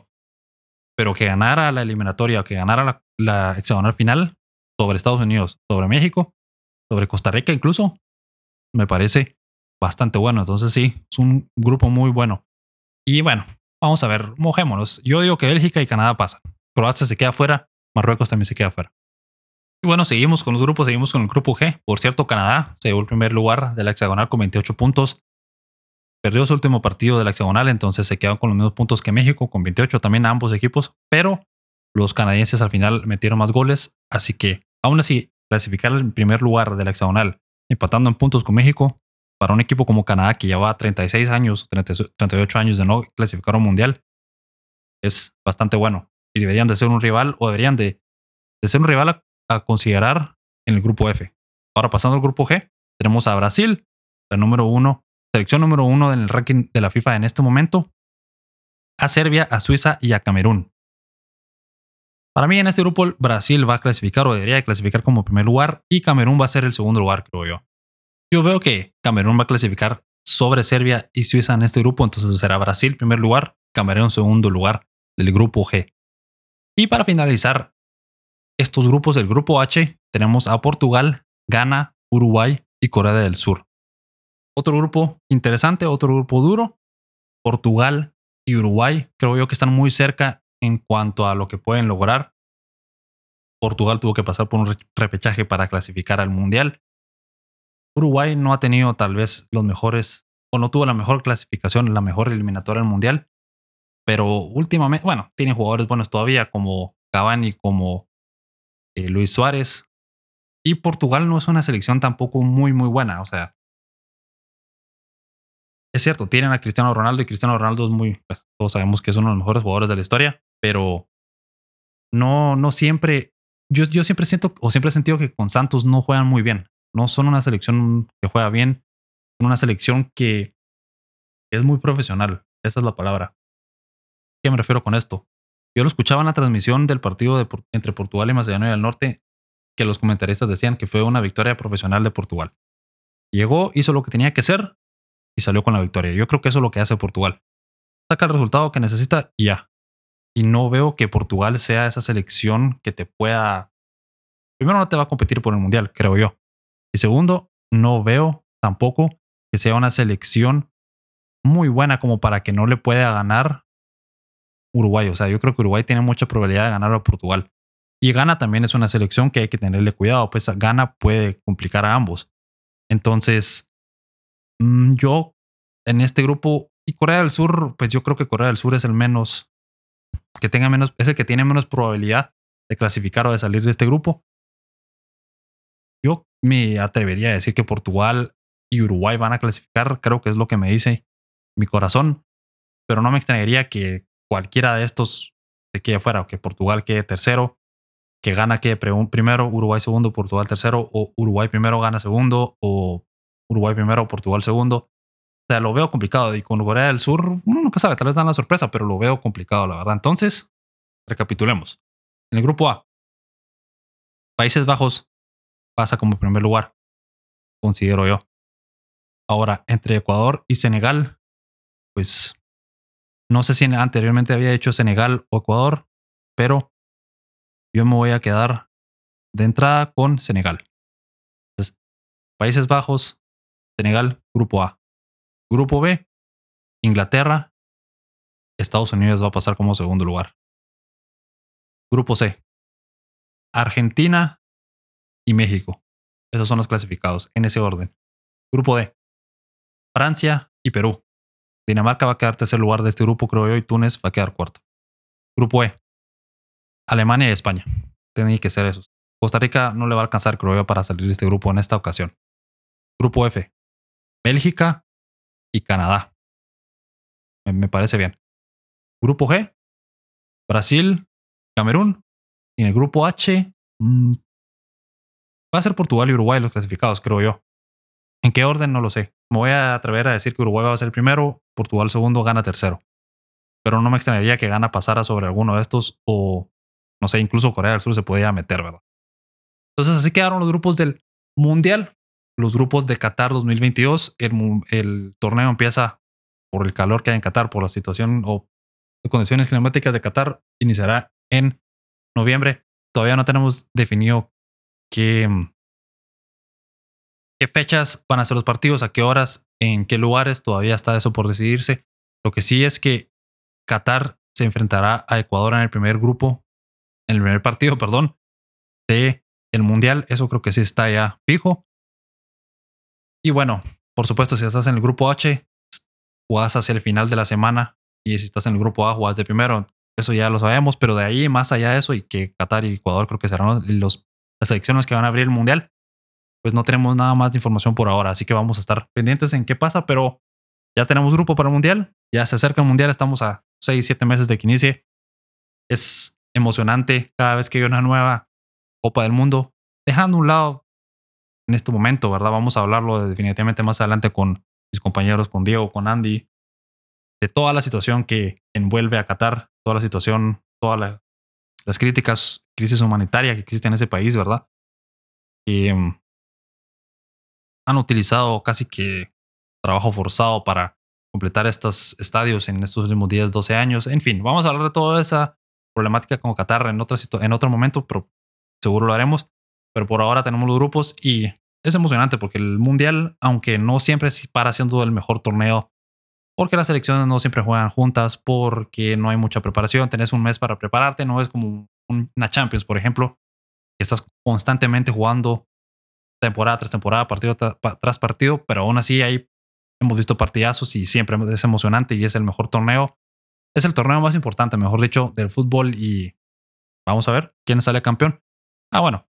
Pero que ganara la eliminatoria, o que ganara la, la hexagonal final sobre Estados Unidos, sobre México, sobre Costa Rica incluso, me parece bastante bueno. Entonces sí, es un grupo muy bueno. Y bueno, vamos a ver, mojémonos. Yo digo que Bélgica y Canadá pasan. Croacia se queda fuera, Marruecos también se queda fuera. Y bueno, seguimos con los grupos, seguimos con el grupo G. Por cierto, Canadá se llevó el primer lugar de la hexagonal con 28 puntos. Perdió su último partido de la hexagonal, entonces se quedó con los mismos puntos que México, con 28 también ambos equipos, pero los canadienses al final metieron más goles, así que aún así clasificar el primer lugar de la hexagonal, empatando en puntos con México, para un equipo como Canadá que lleva 36 años, 38 años de no clasificar a un mundial, es bastante bueno. Y deberían de ser un rival o deberían de, ser un rival a, considerar en el grupo F. Ahora pasando al grupo G, tenemos a Brasil, la número uno, selección número uno en el ranking de la FIFA en este momento, a Serbia, a Suiza y a Camerún. Para mí en este grupo Brasil va a clasificar o debería clasificar como primer lugar y Camerún va a ser el segundo lugar, creo yo. Yo veo que Camerún va a clasificar sobre Serbia y Suiza en este grupo, entonces será Brasil primer lugar, Camerún segundo lugar del grupo G. Y para finalizar estos grupos del grupo H, tenemos a Portugal, Ghana, Uruguay y Corea del Sur. Otro grupo interesante, otro grupo duro, Portugal y Uruguay, creo yo que están muy cerca en cuanto a lo que pueden lograr. Portugal tuvo que pasar por un repechaje para clasificar al Mundial. Uruguay no ha tenido tal vez los mejores, o no tuvo la mejor clasificación, la mejor eliminatoria del mundial, pero últimamente, bueno, tiene jugadores buenos todavía como Cavani, como eh, Luis Suárez, y Portugal no es una selección tampoco muy, muy buena, o sea, es cierto, tienen a Cristiano Ronaldo y Cristiano Ronaldo es muy, pues, todos sabemos que es uno de los mejores jugadores de la historia, pero no, no siempre, yo, yo siempre siento o siempre he sentido que con Santos no juegan muy bien. No son una selección que juega bien, son una selección que es muy profesional. Esa es la palabra. qué me refiero con esto? Yo lo escuchaba en la transmisión del partido entre Portugal y Macedonia del Norte, que los comentaristas decían que fue una victoria profesional de Portugal. Llegó, hizo lo que tenía que hacer y salió con la victoria. Yo creo que eso es lo que hace Portugal. Saca el resultado que necesita y ya. Y no veo que Portugal sea esa selección que te pueda... Primero no te va a competir por el Mundial, creo yo. Y segundo, no veo tampoco que sea una selección muy buena como para que no le pueda ganar Uruguay. O sea, yo creo que Uruguay tiene mucha probabilidad de ganar a Portugal. Y Ghana también es una selección que hay que tenerle cuidado, pues Ghana puede complicar a ambos. Entonces, mm, yo en este grupo y Corea del Sur, pues yo creo que Corea del Sur es el menos, que tenga menos, es el que tiene menos probabilidad de clasificar o de salir de este grupo. Yo me atrevería a decir que Portugal y Uruguay van a clasificar, creo que es lo que me dice mi corazón, pero no me extrañaría que cualquiera de estos se quede fuera, o que Portugal quede tercero, que gana quede primero, Uruguay segundo, Portugal tercero, o Uruguay primero gana segundo, o Uruguay primero, Portugal segundo. O sea, lo veo complicado. Y con Corea del Sur, uno nunca sabe, tal vez dan la sorpresa, pero lo veo complicado, la verdad. Entonces, recapitulemos. En el grupo A, Países Bajos pasa como primer lugar, considero yo. Ahora, entre Ecuador y Senegal, pues no sé si anteriormente había hecho Senegal o Ecuador, pero yo me voy a quedar de entrada con Senegal. Entonces, Países Bajos, Senegal, Grupo A. Grupo B, Inglaterra, Estados Unidos va a pasar como segundo lugar. Grupo C, Argentina y México. Esos son los clasificados en ese orden. Grupo D, Francia y Perú. Dinamarca va a quedar tercer lugar de este grupo, creo yo, y Túnez va a quedar cuarto. Grupo E, Alemania y España. Tienen que ser esos. Costa Rica no le va a alcanzar, creo yo, para salir de este grupo en esta ocasión. Grupo F, Bélgica y Canadá. Me, parece bien. Grupo G, Brasil, Camerún. Y en el grupo H, mm, va a ser Portugal y Uruguay los clasificados, creo yo. ¿En qué orden? No lo sé. Me voy a atrever a decir que Uruguay va a ser el primero, Portugal segundo, gana tercero. Pero no me extrañaría que gana pasara sobre alguno de estos o, no sé, incluso Corea del Sur se podría meter, ¿verdad? Entonces así quedaron los grupos del Mundial los grupos de Qatar 2022. El, torneo empieza por el calor que hay en Qatar, por la situación o condiciones climáticas de Qatar. Iniciará en noviembre. Todavía no tenemos definido qué, qué fechas van a ser los partidos, a qué horas, en qué lugares. Todavía está eso por decidirse. Lo que sí es que Qatar se enfrentará a Ecuador en el primer grupo, en el primer partido, perdón, de el Mundial. Eso creo que sí está ya fijo. Y bueno, por supuesto, si estás en el grupo H, jugás hacia el final de la semana. Y si estás en el grupo A, jugás de primero. Eso ya lo sabemos, pero de ahí, más allá de eso, y que Qatar y Ecuador creo que serán los, las selecciones que van a abrir el mundial, pues no tenemos nada más de información por ahora. Así que vamos a estar pendientes en qué pasa, pero ya tenemos grupo para el mundial. Ya se acerca el mundial, estamos a 6, 7 meses de que inicie. Es emocionante cada vez que hay una nueva Copa del Mundo, dejando a un lado en este momento, ¿verdad? Vamos a hablarlo definitivamente más adelante con mis compañeros, con Diego, con Andy, de toda la situación que envuelve a Qatar, toda la situación, todas las críticas, crisis humanitaria que existe en ese país, ¿verdad? Y mm, han utilizado casi que trabajo forzado para completar estos estadios en estos últimos 10, 12 años. En fin, vamos a hablar de toda esa problemática con Qatar en, otra en otro momento, pero seguro lo haremos. Pero por ahora tenemos los grupos y es emocionante porque el Mundial, aunque no siempre para siendo el mejor torneo, porque las selecciones no siempre juegan juntas, porque no hay mucha preparación, tenés un mes para prepararte, no es como una Champions, por ejemplo, que estás constantemente jugando temporada tras temporada, partido tras partido, pero aún así ahí hemos visto partidazos y siempre es emocionante y es el mejor torneo. Es el torneo más importante, mejor dicho, del fútbol y vamos a ver quién sale campeón. Ah, bueno,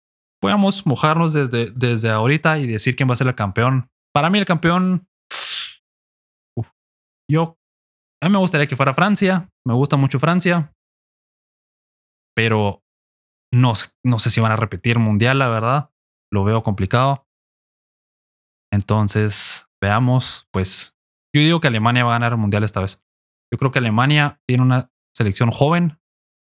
podamos mojarnos desde, desde ahorita y decir quién va a ser el campeón. Para mí el campeón, yo, a mí me gustaría que fuera Francia, me gusta mucho Francia, pero no, no sé si van a repetir mundial, la verdad, lo veo complicado. Entonces, veamos, pues yo digo que Alemania va a ganar el mundial esta vez. Yo creo que Alemania tiene una selección joven.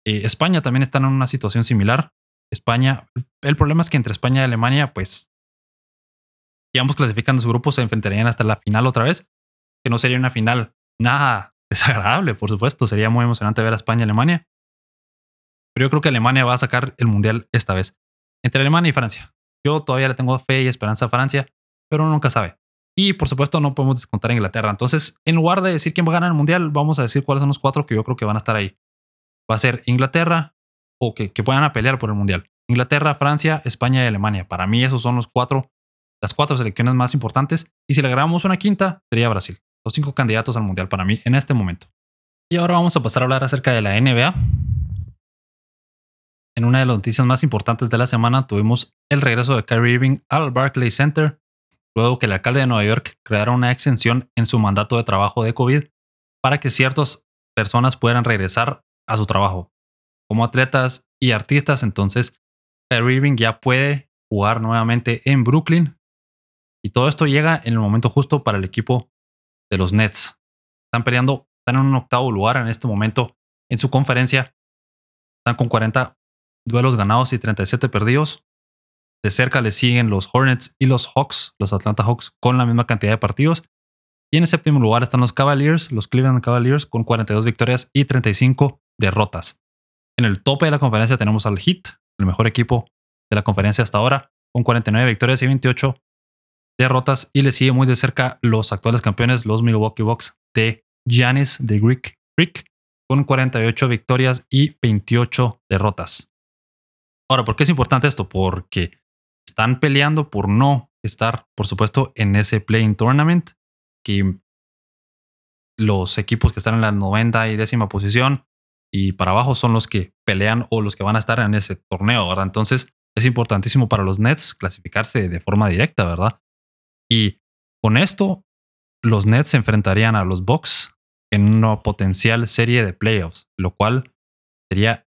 Eh, España también está en una situación similar. España. El problema es que entre España y Alemania, pues, si ambos clasifican su grupo, se enfrentarían hasta la final otra vez, que no sería una final nada desagradable, por supuesto. Sería muy emocionante ver a España y Alemania. Pero yo creo que Alemania va a sacar el mundial esta vez. Entre Alemania y Francia. Yo todavía le tengo fe y esperanza a Francia, pero uno nunca sabe. Y por supuesto, no podemos descontar a Inglaterra. Entonces, en lugar de decir quién va a ganar el mundial, vamos a decir cuáles son los cuatro que yo creo que van a estar ahí. Va a ser Inglaterra, o que, que puedan pelear por el Mundial. Inglaterra, Francia, España y Alemania. Para mí esos son los cuatro, las cuatro selecciones más importantes. Y si le agregamos una quinta, sería Brasil. Los cinco candidatos al Mundial para mí en este momento. Y ahora vamos a pasar a hablar acerca de la NBA. En una de las noticias más importantes de la semana tuvimos el regreso de Kyrie Irving al Barclays Center, luego que el alcalde de Nueva York creara una exención en su mandato de trabajo de COVID para que ciertas personas puedan regresar a su trabajo como atletas y artistas. Entonces, Kyrie Irving ya puede jugar nuevamente en Brooklyn. Y todo esto llega en el momento justo para el equipo de los Nets. Están peleando, están en un octavo lugar en este momento en su conferencia. Están con 40 duelos ganados y 37 perdidos. De cerca le siguen los Hornets y los Hawks, los Atlanta Hawks, con la misma cantidad de partidos. Y en el séptimo lugar están los Cavaliers, los Cleveland Cavaliers, con 42 victorias y 35 derrotas. En el tope de la conferencia tenemos al Heat, el mejor equipo de la conferencia hasta ahora, con 49 victorias y 28 derrotas. Y le sigue muy de cerca los actuales campeones, los Milwaukee Bucks de Giannis de Greek Freak, con 48 victorias y 28 derrotas. Ahora, ¿por qué es importante esto? Porque están peleando por no estar, por supuesto, en ese playing tournament, que los equipos que están en la noventa y décima posición y para abajo son los que pelean o los que van a estar en ese torneo, ¿verdad? Entonces es importantísimo para los Nets clasificarse de forma directa, ¿verdad? Y con esto, los Nets se enfrentarían a los Bucks en una potencial serie de playoffs, lo cual sería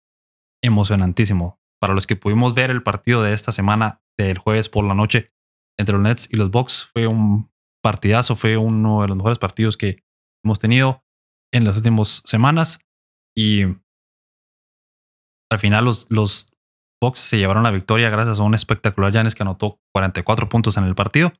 emocionantísimo. Para los que pudimos ver el partido de esta semana del jueves por la noche entre los Nets y los Bucks, fue un partidazo, fue uno de los mejores partidos que hemos tenido en las últimas semanas y al final los, los Bucks se llevaron la victoria gracias a un espectacular Giannis que anotó 44 puntos en el partido.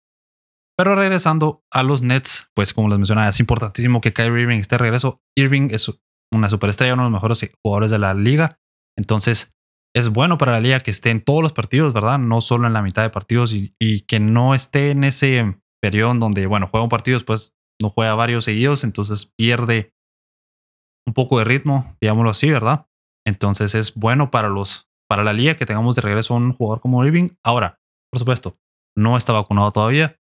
Pero regresando a los Nets, pues como les mencionaba, es importantísimo que Kyrie Irving esté de regreso. Irving es una superestrella, uno de los mejores jugadores de la liga. Entonces, es bueno para la liga que esté en todos los partidos, ¿verdad? No solo en la mitad de partidos y, que no esté en ese periodo donde, bueno, juega un partido, después no juega varios seguidos, entonces pierde un poco de ritmo, digámoslo así, ¿verdad? Entonces es bueno para los para la liga que tengamos de regreso un jugador como Irving. Ahora, por supuesto, no está vacunado todavía.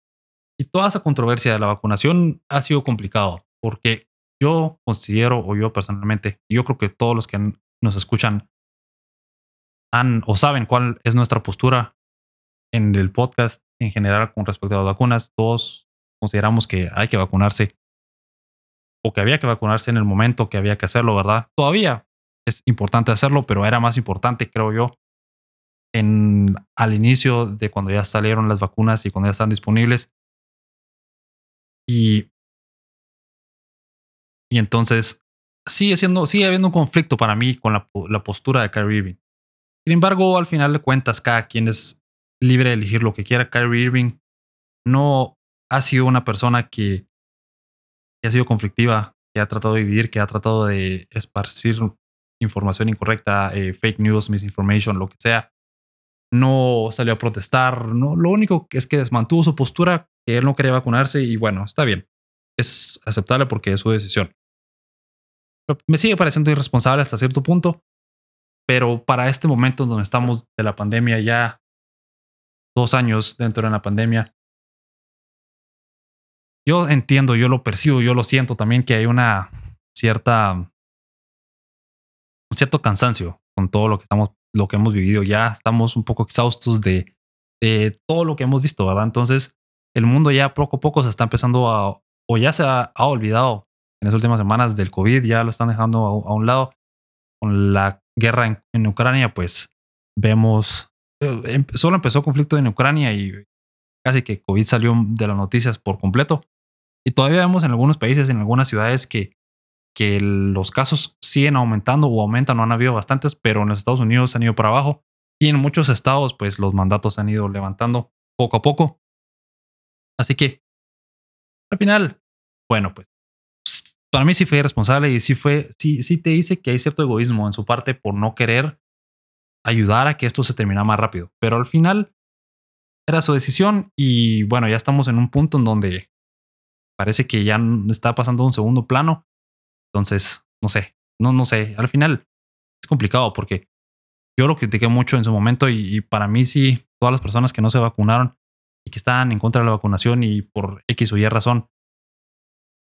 Y toda esa controversia de la vacunación ha sido complicado porque yo considero, o yo personalmente, yo creo que todos los que nos escuchan han o saben cuál es nuestra postura en el podcast en general con respecto a las vacunas. Todos consideramos que hay que vacunarse o que había que vacunarse en el momento que había que hacerlo, ¿verdad? Todavía es importante hacerlo, pero era más importante, creo yo, en, al inicio de cuando ya salieron las vacunas y cuando ya están disponibles, y, y entonces sigue siendo, sigue habiendo un conflicto para mí con la, la postura de Kyrie Irving. Sin embargo, al final de cuentas, cada quien es libre de elegir lo que quiera. Kyrie Irving no ha sido una persona que, que ha sido conflictiva, que ha tratado de dividir, que ha tratado de esparcir información incorrecta, eh, fake news, misinformation, lo que sea. No salió a protestar. No, lo único es que mantuvo su postura que él no quería vacunarse y bueno, está bien. Es aceptable porque es su decisión. me sigue pareciendo irresponsable hasta cierto punto, pero para este momento donde estamos de la pandemia, ya dos años dentro de la pandemia, yo entiendo, yo lo percibo, yo lo siento también que hay una cierta, un cierto cansancio con todo lo que estamos, lo que hemos vivido. Ya estamos un poco exhaustos de, de todo lo que hemos visto, ¿verdad? Entonces, el mundo ya poco a poco se está empezando a, o ya se ha, olvidado en las últimas semanas del COVID, ya lo están dejando a, un lado. Con la guerra en, Ucrania, pues vemos, eh, em, solo empezó el conflicto en Ucrania y casi que COVID salió de las noticias por completo. Y todavía vemos en algunos países, en algunas ciudades, que, que los casos siguen aumentando o aumentan, no han habido bastantes, pero en los Estados Unidos han ido para abajo. Y en muchos estados, pues los mandatos han ido levantando poco a poco. Así que, al final, bueno, pues para mí sí fue irresponsable y sí fue, sí, sí te dice que hay cierto egoísmo en su parte por no querer ayudar a que esto se termine más rápido. Pero al final era su decisión y bueno, ya estamos en un punto en donde parece que ya está pasando un segundo plano. Entonces, no sé, no, no sé. Al final es complicado porque yo lo critiqué mucho en su momento y, y para mí sí, todas las personas que no se vacunaron y que están en contra de la vacunación y por X o Y razón.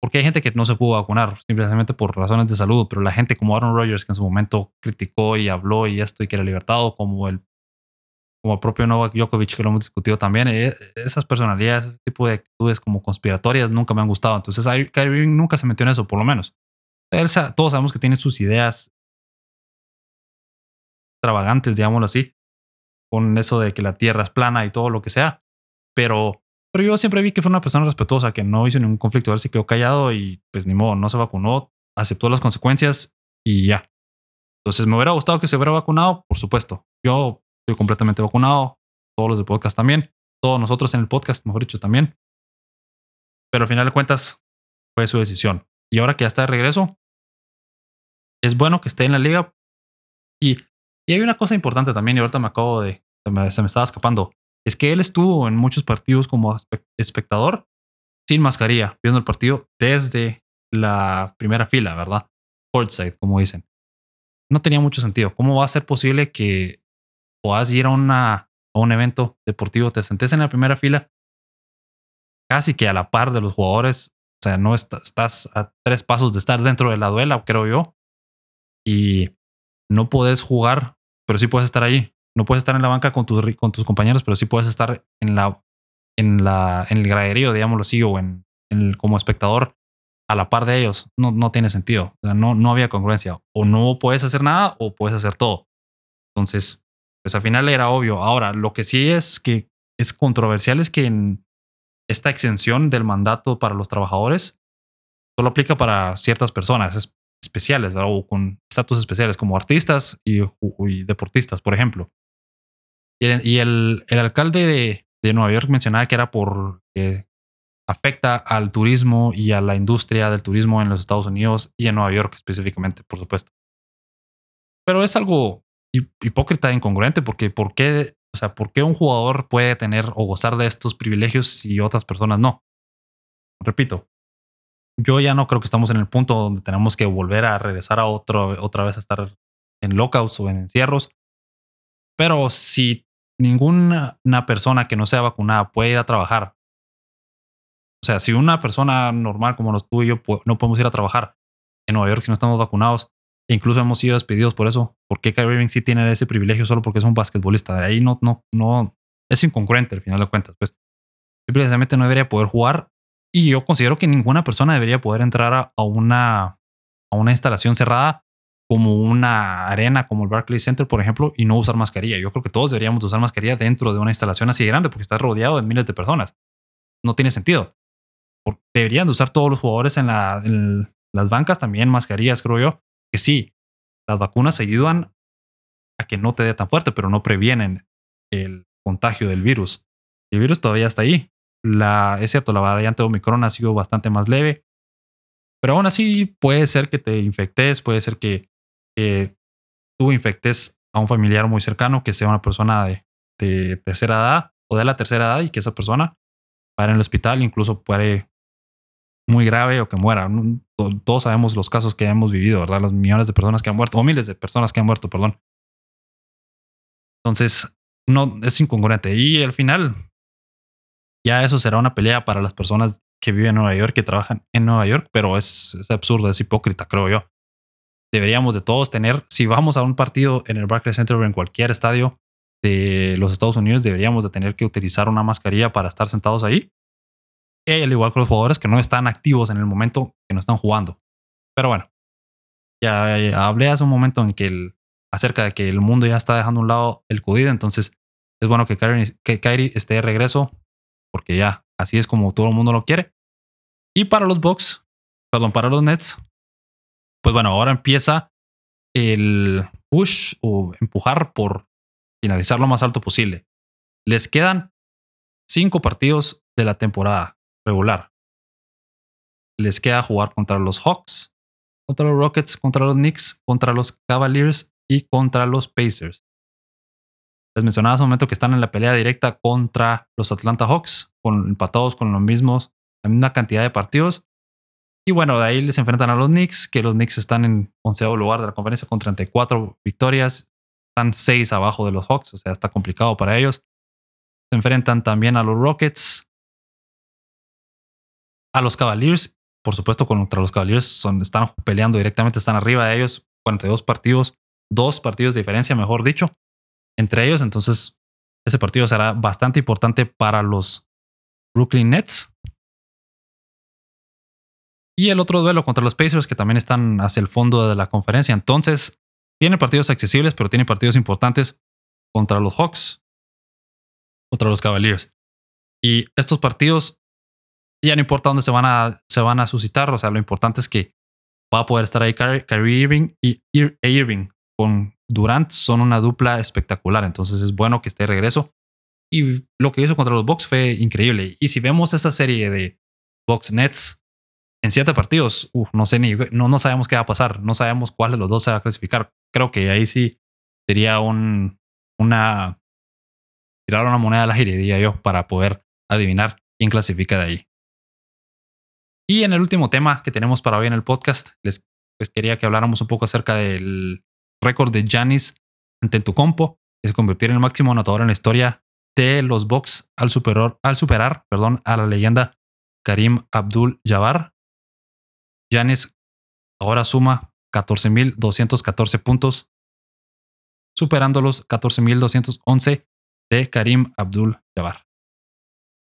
Porque hay gente que no se pudo vacunar simplemente por razones de salud, pero la gente como Aaron Rodgers, que en su momento criticó y habló y esto y que era libertado, como el, como el propio Novak Djokovic, que lo hemos discutido también, eh, esas personalidades, ese tipo de actitudes como conspiratorias nunca me han gustado. Entonces, Kyrie nunca se metió en eso, por lo menos. todos sabemos que tiene sus ideas extravagantes, digámoslo así, con eso de que la Tierra es plana y todo lo que sea pero Pero yo siempre vi que fue una persona respetuosa, que no hizo ningún conflicto. Él se quedó callado y pues ni modo, no se vacunó, aceptó las consecuencias y ya. Entonces, ¿me hubiera gustado que se hubiera vacunado? Por supuesto. Yo estoy completamente vacunado, todos los del podcast también, todos nosotros en el podcast, mejor dicho, también. Pero al final de cuentas, fue su decisión. Y ahora que ya está de regreso, es bueno que esté en la liga. Y, y hay una cosa importante también, y ahorita me acabo de, se me, se me estaba escapando, es que él estuvo en muchos partidos como espectador sin mascarilla, viendo el partido desde la primera fila, ¿verdad? Courtside, como dicen. No tenía mucho sentido. ¿Cómo va a ser posible que puedas ir a, una, a un evento deportivo, te sentes en la primera fila, casi que a la par de los jugadores? O sea, no estás a tres pasos de estar dentro de la duela, creo yo. Y no puedes jugar, pero sí puedes estar ahí. No puedes estar en la banca con, tus con tus compañeros, pero sí puedes estar en, la, en, la, en el graderío, digámoslo así, o en, como espectador a la par de ellos. No, no tiene sentido. O no, no había congruencia. O no puedes hacer nada o puedes hacer todo. Entonces, pues al final era obvio. Ahora, lo que sí es que es controversial es que esta exención del mandato para los trabajadores solo aplica para ciertas personas especiales, ¿verdad? o con estatus especiales como artistas y, deportistas, por ejemplo. Y el, alcalde de, Nueva York mencionaba que era por afecta al turismo y a la industria del turismo en los Estados Unidos y en Nueva York específicamente, por supuesto. Pero es algo hipócrita e incongruente porque ¿por qué, o sea, ¿por qué un jugador puede tener o gozar de estos privilegios y otras personas no? Repito, yo ya no creo que estamos en el punto donde tenemos que volver a regresar a otro, otra vez a estar en lockouts o en encierros. Pero si ninguna persona que no sea vacunada puede ir a trabajar o sea, si una persona normal como los tú y yo no podemos ir a trabajar en Nueva York si no estamos vacunados, incluso hemos sido despedidos por eso, ¿por qué Kyrie Irving sí tiene ese privilegio solo porque es un basquetbolista? Ahí no, no, no, es incongruente al final de cuentas. Pues simplemente no debería poder jugar y yo considero que ninguna persona debería poder entrar a, una, a una instalación cerrada como una arena como el Barclays Center, por ejemplo, y no usar mascarilla. Yo creo que todos deberíamos usar mascarilla dentro de una instalación así grande porque está rodeado de miles de personas. No tiene sentido deberían de usar todos los jugadores en, las bancas también mascarillas, creo yo. Que sí, las vacunas ayudan a que no te dé tan fuerte, pero no previenen el contagio del virus. El virus todavía está ahí. La, es cierto, la variante Omicron ha sido bastante más leve, pero aún así puede ser que te infectes, puede ser que, tú infectes a un familiar muy cercano, que sea una persona de, de tercera edad o de la tercera edad y que esa persona vaya en el hospital, incluso puede muy grave o que muera. Todos sabemos los casos que hemos vivido, ¿verdad? Los millones de personas que han muerto, o miles de personas que han muerto, perdón. Entonces, no es incongruente. Y al final, ya eso será una pelea para las personas que viven en Nueva York, que trabajan en Nueva York, pero es, es absurdo, es hipócrita, creo yo. Deberíamos de todos tener, si vamos a un partido en el Barclays Center o en cualquier estadio de los Estados Unidos, deberíamos de tener que utilizar una mascarilla para estar sentados ahí al igual que los jugadores que no están activos en el momento que no están jugando. Pero bueno, ya, hablé hace un momento en que acerca de que el mundo ya está dejando a un lado el COVID, entonces es bueno que Kyrie, que esté de regreso, porque ya así es como todo el mundo lo quiere. Y para los Bucks, perdón, para los Nets, pues bueno, ahora empieza el push o empujar por finalizar lo más alto posible. Les quedan cinco partidos de la temporada regular. Les queda jugar contra los Hawks, contra los Rockets, contra los Knicks, contra los Cavaliers y contra los Pacers. Les mencionaba hace un momento que están en la pelea directa contra los Atlanta Hawks, con, empatados con los mismos, la misma cantidad de partidos. Y bueno, de ahí les enfrentan a los Knicks, que los Knicks están en onceavo lugar de la conferencia con 34 victorias. Están 6 abajo de los Hawks, o sea, está complicado para ellos. Se enfrentan también a los Rockets, a los Cavaliers, por supuesto, contra los Cavaliers son, están peleando directamente, están arriba de ellos, 42 partidos, dos partidos de diferencia, mejor dicho, entre ellos. Entonces, ese partido será bastante importante para los Brooklyn Nets. Y el otro duelo contra los Pacers, que también están hacia el fondo de la conferencia. Entonces, tiene partidos accesibles, pero tiene partidos importantes contra los Hawks, contra los Cavaliers. Y estos partidos ya no importa dónde se van a, se van a suscitar, o sea, lo importante es que va a poder estar ahí Kyrie Irving y Irving con Durant son una dupla espectacular, entonces es bueno que esté de regreso. Y lo que hizo contra los Bucks fue increíble. Y si vemos esa serie de Bucks Nets en siete partidos, no sé ni, no, no sabemos qué va a pasar, no sabemos cuál de los dos se va a clasificar. Creo que ahí sí sería un, una, tirar una moneda al aire, diría yo, para poder adivinar quién clasifica de ahí. Y en el último tema que tenemos para hoy en el podcast, les pues, quería que habláramos un poco acerca del récord de Janis ante compo, que se convirtió en el máximo anotador en la historia de los Bucks al, superar, al superar perdón, a la leyenda Karim Abdul Jabbar. Janis ahora suma 14.214 puntos, superando los 14.211 de Karim Abdul Jabbar.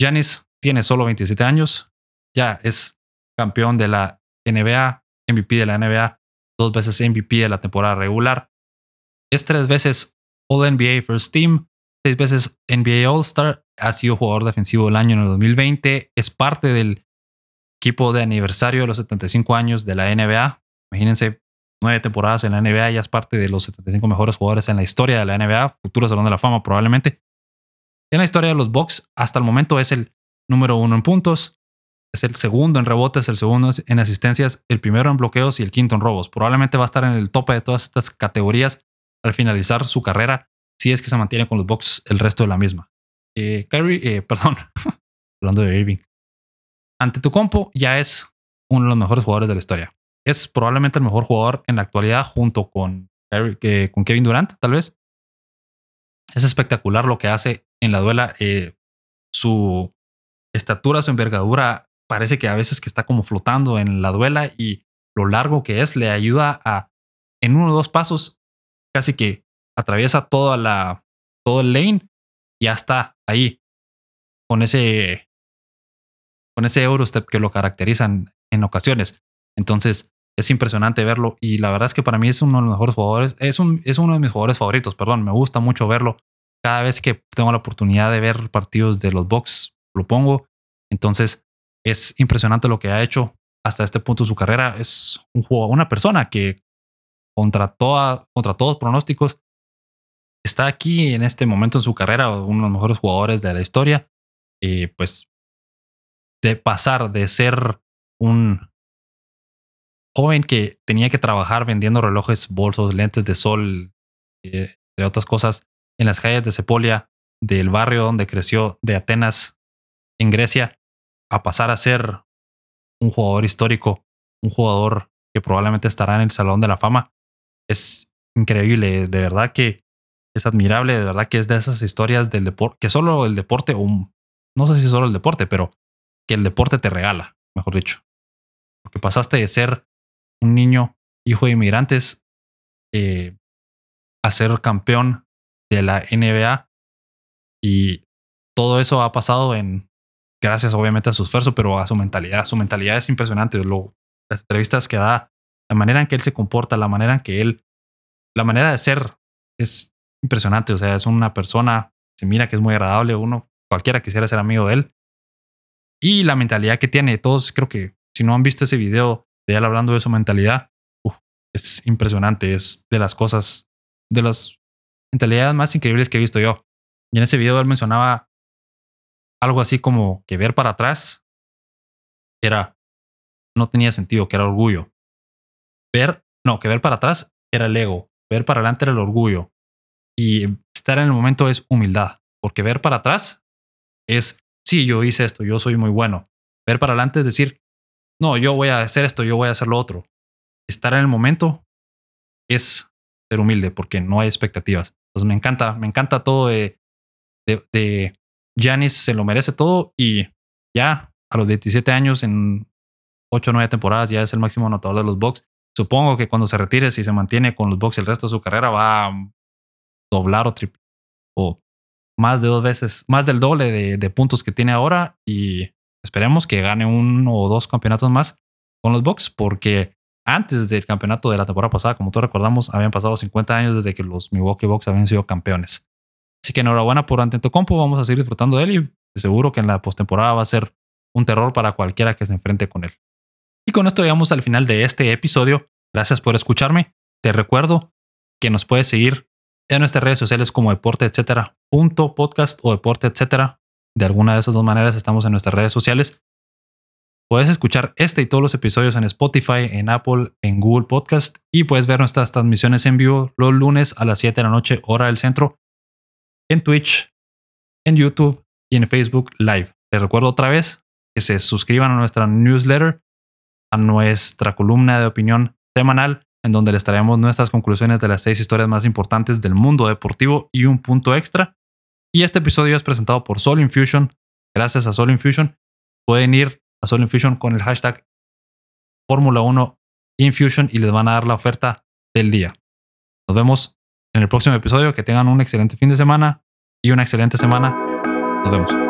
Janis tiene solo 27 años, ya es campeón de la NBA, MVP de la NBA, dos veces MVP de la temporada regular, es tres veces All NBA First Team, seis veces NBA All Star, ha sido jugador defensivo del año en el 2020, es parte del equipo de aniversario de los 75 años de la NBA. Imagínense, nueve temporadas en la NBA, ya es parte de los 75 mejores jugadores en la historia de la NBA, futuro Salón de la Fama probablemente. En la historia de los Bucks, hasta el momento es el número uno en puntos, es el segundo en rebotes, el segundo en asistencias, el primero en bloqueos y el quinto en robos. Probablemente va a estar en el tope de todas estas categorías al finalizar su carrera, si es que se mantiene con los Bucks el resto de la misma. Eh, Kyrie, eh, perdón, hablando de Irving. Ante tu compo ya es uno de los mejores jugadores de la historia. Es probablemente el mejor jugador en la actualidad junto con, con Kevin Durant, tal vez. Es espectacular lo que hace en la duela. Eh, su estatura, su envergadura, parece que a veces que está como flotando en la duela y lo largo que es le ayuda a, en uno o dos pasos, casi que atraviesa toda la, todo el lane y ya está ahí con ese, con ese Eurostep que lo caracterizan en ocasiones. Entonces es impresionante verlo y la verdad es que para mí es uno de los mejores jugadores, es, un, es uno de mis jugadores favoritos, perdón, me gusta mucho verlo. Cada vez que tengo la oportunidad de ver partidos de los Bucks, lo pongo. Entonces es impresionante lo que ha hecho hasta este punto de su carrera. Es un juego, una persona que contra, toda, contra todos pronósticos, está aquí en este momento en su carrera, uno de los mejores jugadores de la historia. Y pues de pasar de ser un joven que tenía que trabajar vendiendo relojes, bolsos, lentes de sol, eh, entre otras cosas, en las calles de Sepolia, del barrio donde creció, de Atenas, en Grecia, a pasar a ser un jugador histórico, un jugador que probablemente estará en el Salón de la Fama es increíble, de verdad que es admirable, de verdad que es de esas historias del deporte, que solo el deporte, o no sé si solo el deporte, pero que el deporte te regala, mejor dicho. Porque pasaste de ser un niño, hijo de inmigrantes, eh, a ser campeón de la NBA y todo eso ha pasado en gracias obviamente a su esfuerzo, pero a su mentalidad. Su mentalidad es impresionante. Lo, las entrevistas que da la manera en que él se comporta, la manera en que él, la manera de ser es impresionante. O sea, es una persona, se mira que es muy agradable, uno, cualquiera quisiera ser amigo de él. Y la mentalidad que tiene, todos creo que si no han visto ese video de él hablando de su mentalidad, es impresionante, es de las cosas, de las mentalidades más increíbles que he visto yo. Y en ese video él mencionaba algo así como que ver para atrás era, no tenía sentido, que era orgullo. Ver, no, que ver para atrás era el ego, ver para adelante era el orgullo. Y estar en el momento es humildad, porque ver para atrás es, sí, yo hice esto, yo soy muy bueno. Ver para adelante es decir, no, yo voy a hacer esto, yo voy a hacer lo otro. Estar en el momento es ser humilde, porque no hay expectativas. Entonces me encanta, me encanta todo de, de, Janis se lo merece todo y ya a los 27 años, en 8 o 9 temporadas, ya es el máximo anotador de los Bucks supongo que cuando se retire, si se mantiene con los Bucks el resto de su carrera, va a doblar o triple o más de dos veces, más del doble de, puntos que tiene ahora y esperemos que gane uno o dos campeonatos más con los Bucks porque antes del campeonato de la temporada pasada, como todos recordamos, habían pasado 50 años desde que los Milwaukee Bucks habían sido campeones. Así que enhorabuena por Antetokounmpo, vamos a seguir disfrutando de él y seguro que en la postemporada va a ser un terror para cualquiera que se enfrente con él. Y con esto llegamos al final de este episodio. Gracias por escucharme. Te recuerdo que nos puedes seguir en nuestras redes sociales como deporte, etcétera, punto podcast o deporte, etcétera. De alguna de esas dos maneras estamos en nuestras redes sociales. Puedes escuchar este y todos los episodios en Spotify, en Apple, en Google Podcast y puedes ver nuestras transmisiones en vivo los lunes a las 7 de la noche, hora del centro, en Twitch, en YouTube y en Facebook Live. Les recuerdo otra vez que se suscriban a nuestra newsletter, a nuestra columna de opinión semanal, en donde les traemos nuestras conclusiones de las seis historias más importantes del mundo deportivo y un punto extra. Y este episodio es presentado por Soul Infusion. Gracias a Soul Infusion pueden ir a Soul Infusion con el hashtag Fórmula 1 Infusion y les van a dar la oferta del día. Nos vemos en el próximo episodio. Que tengan un excelente fin de semana y una excelente semana. Nos vemos.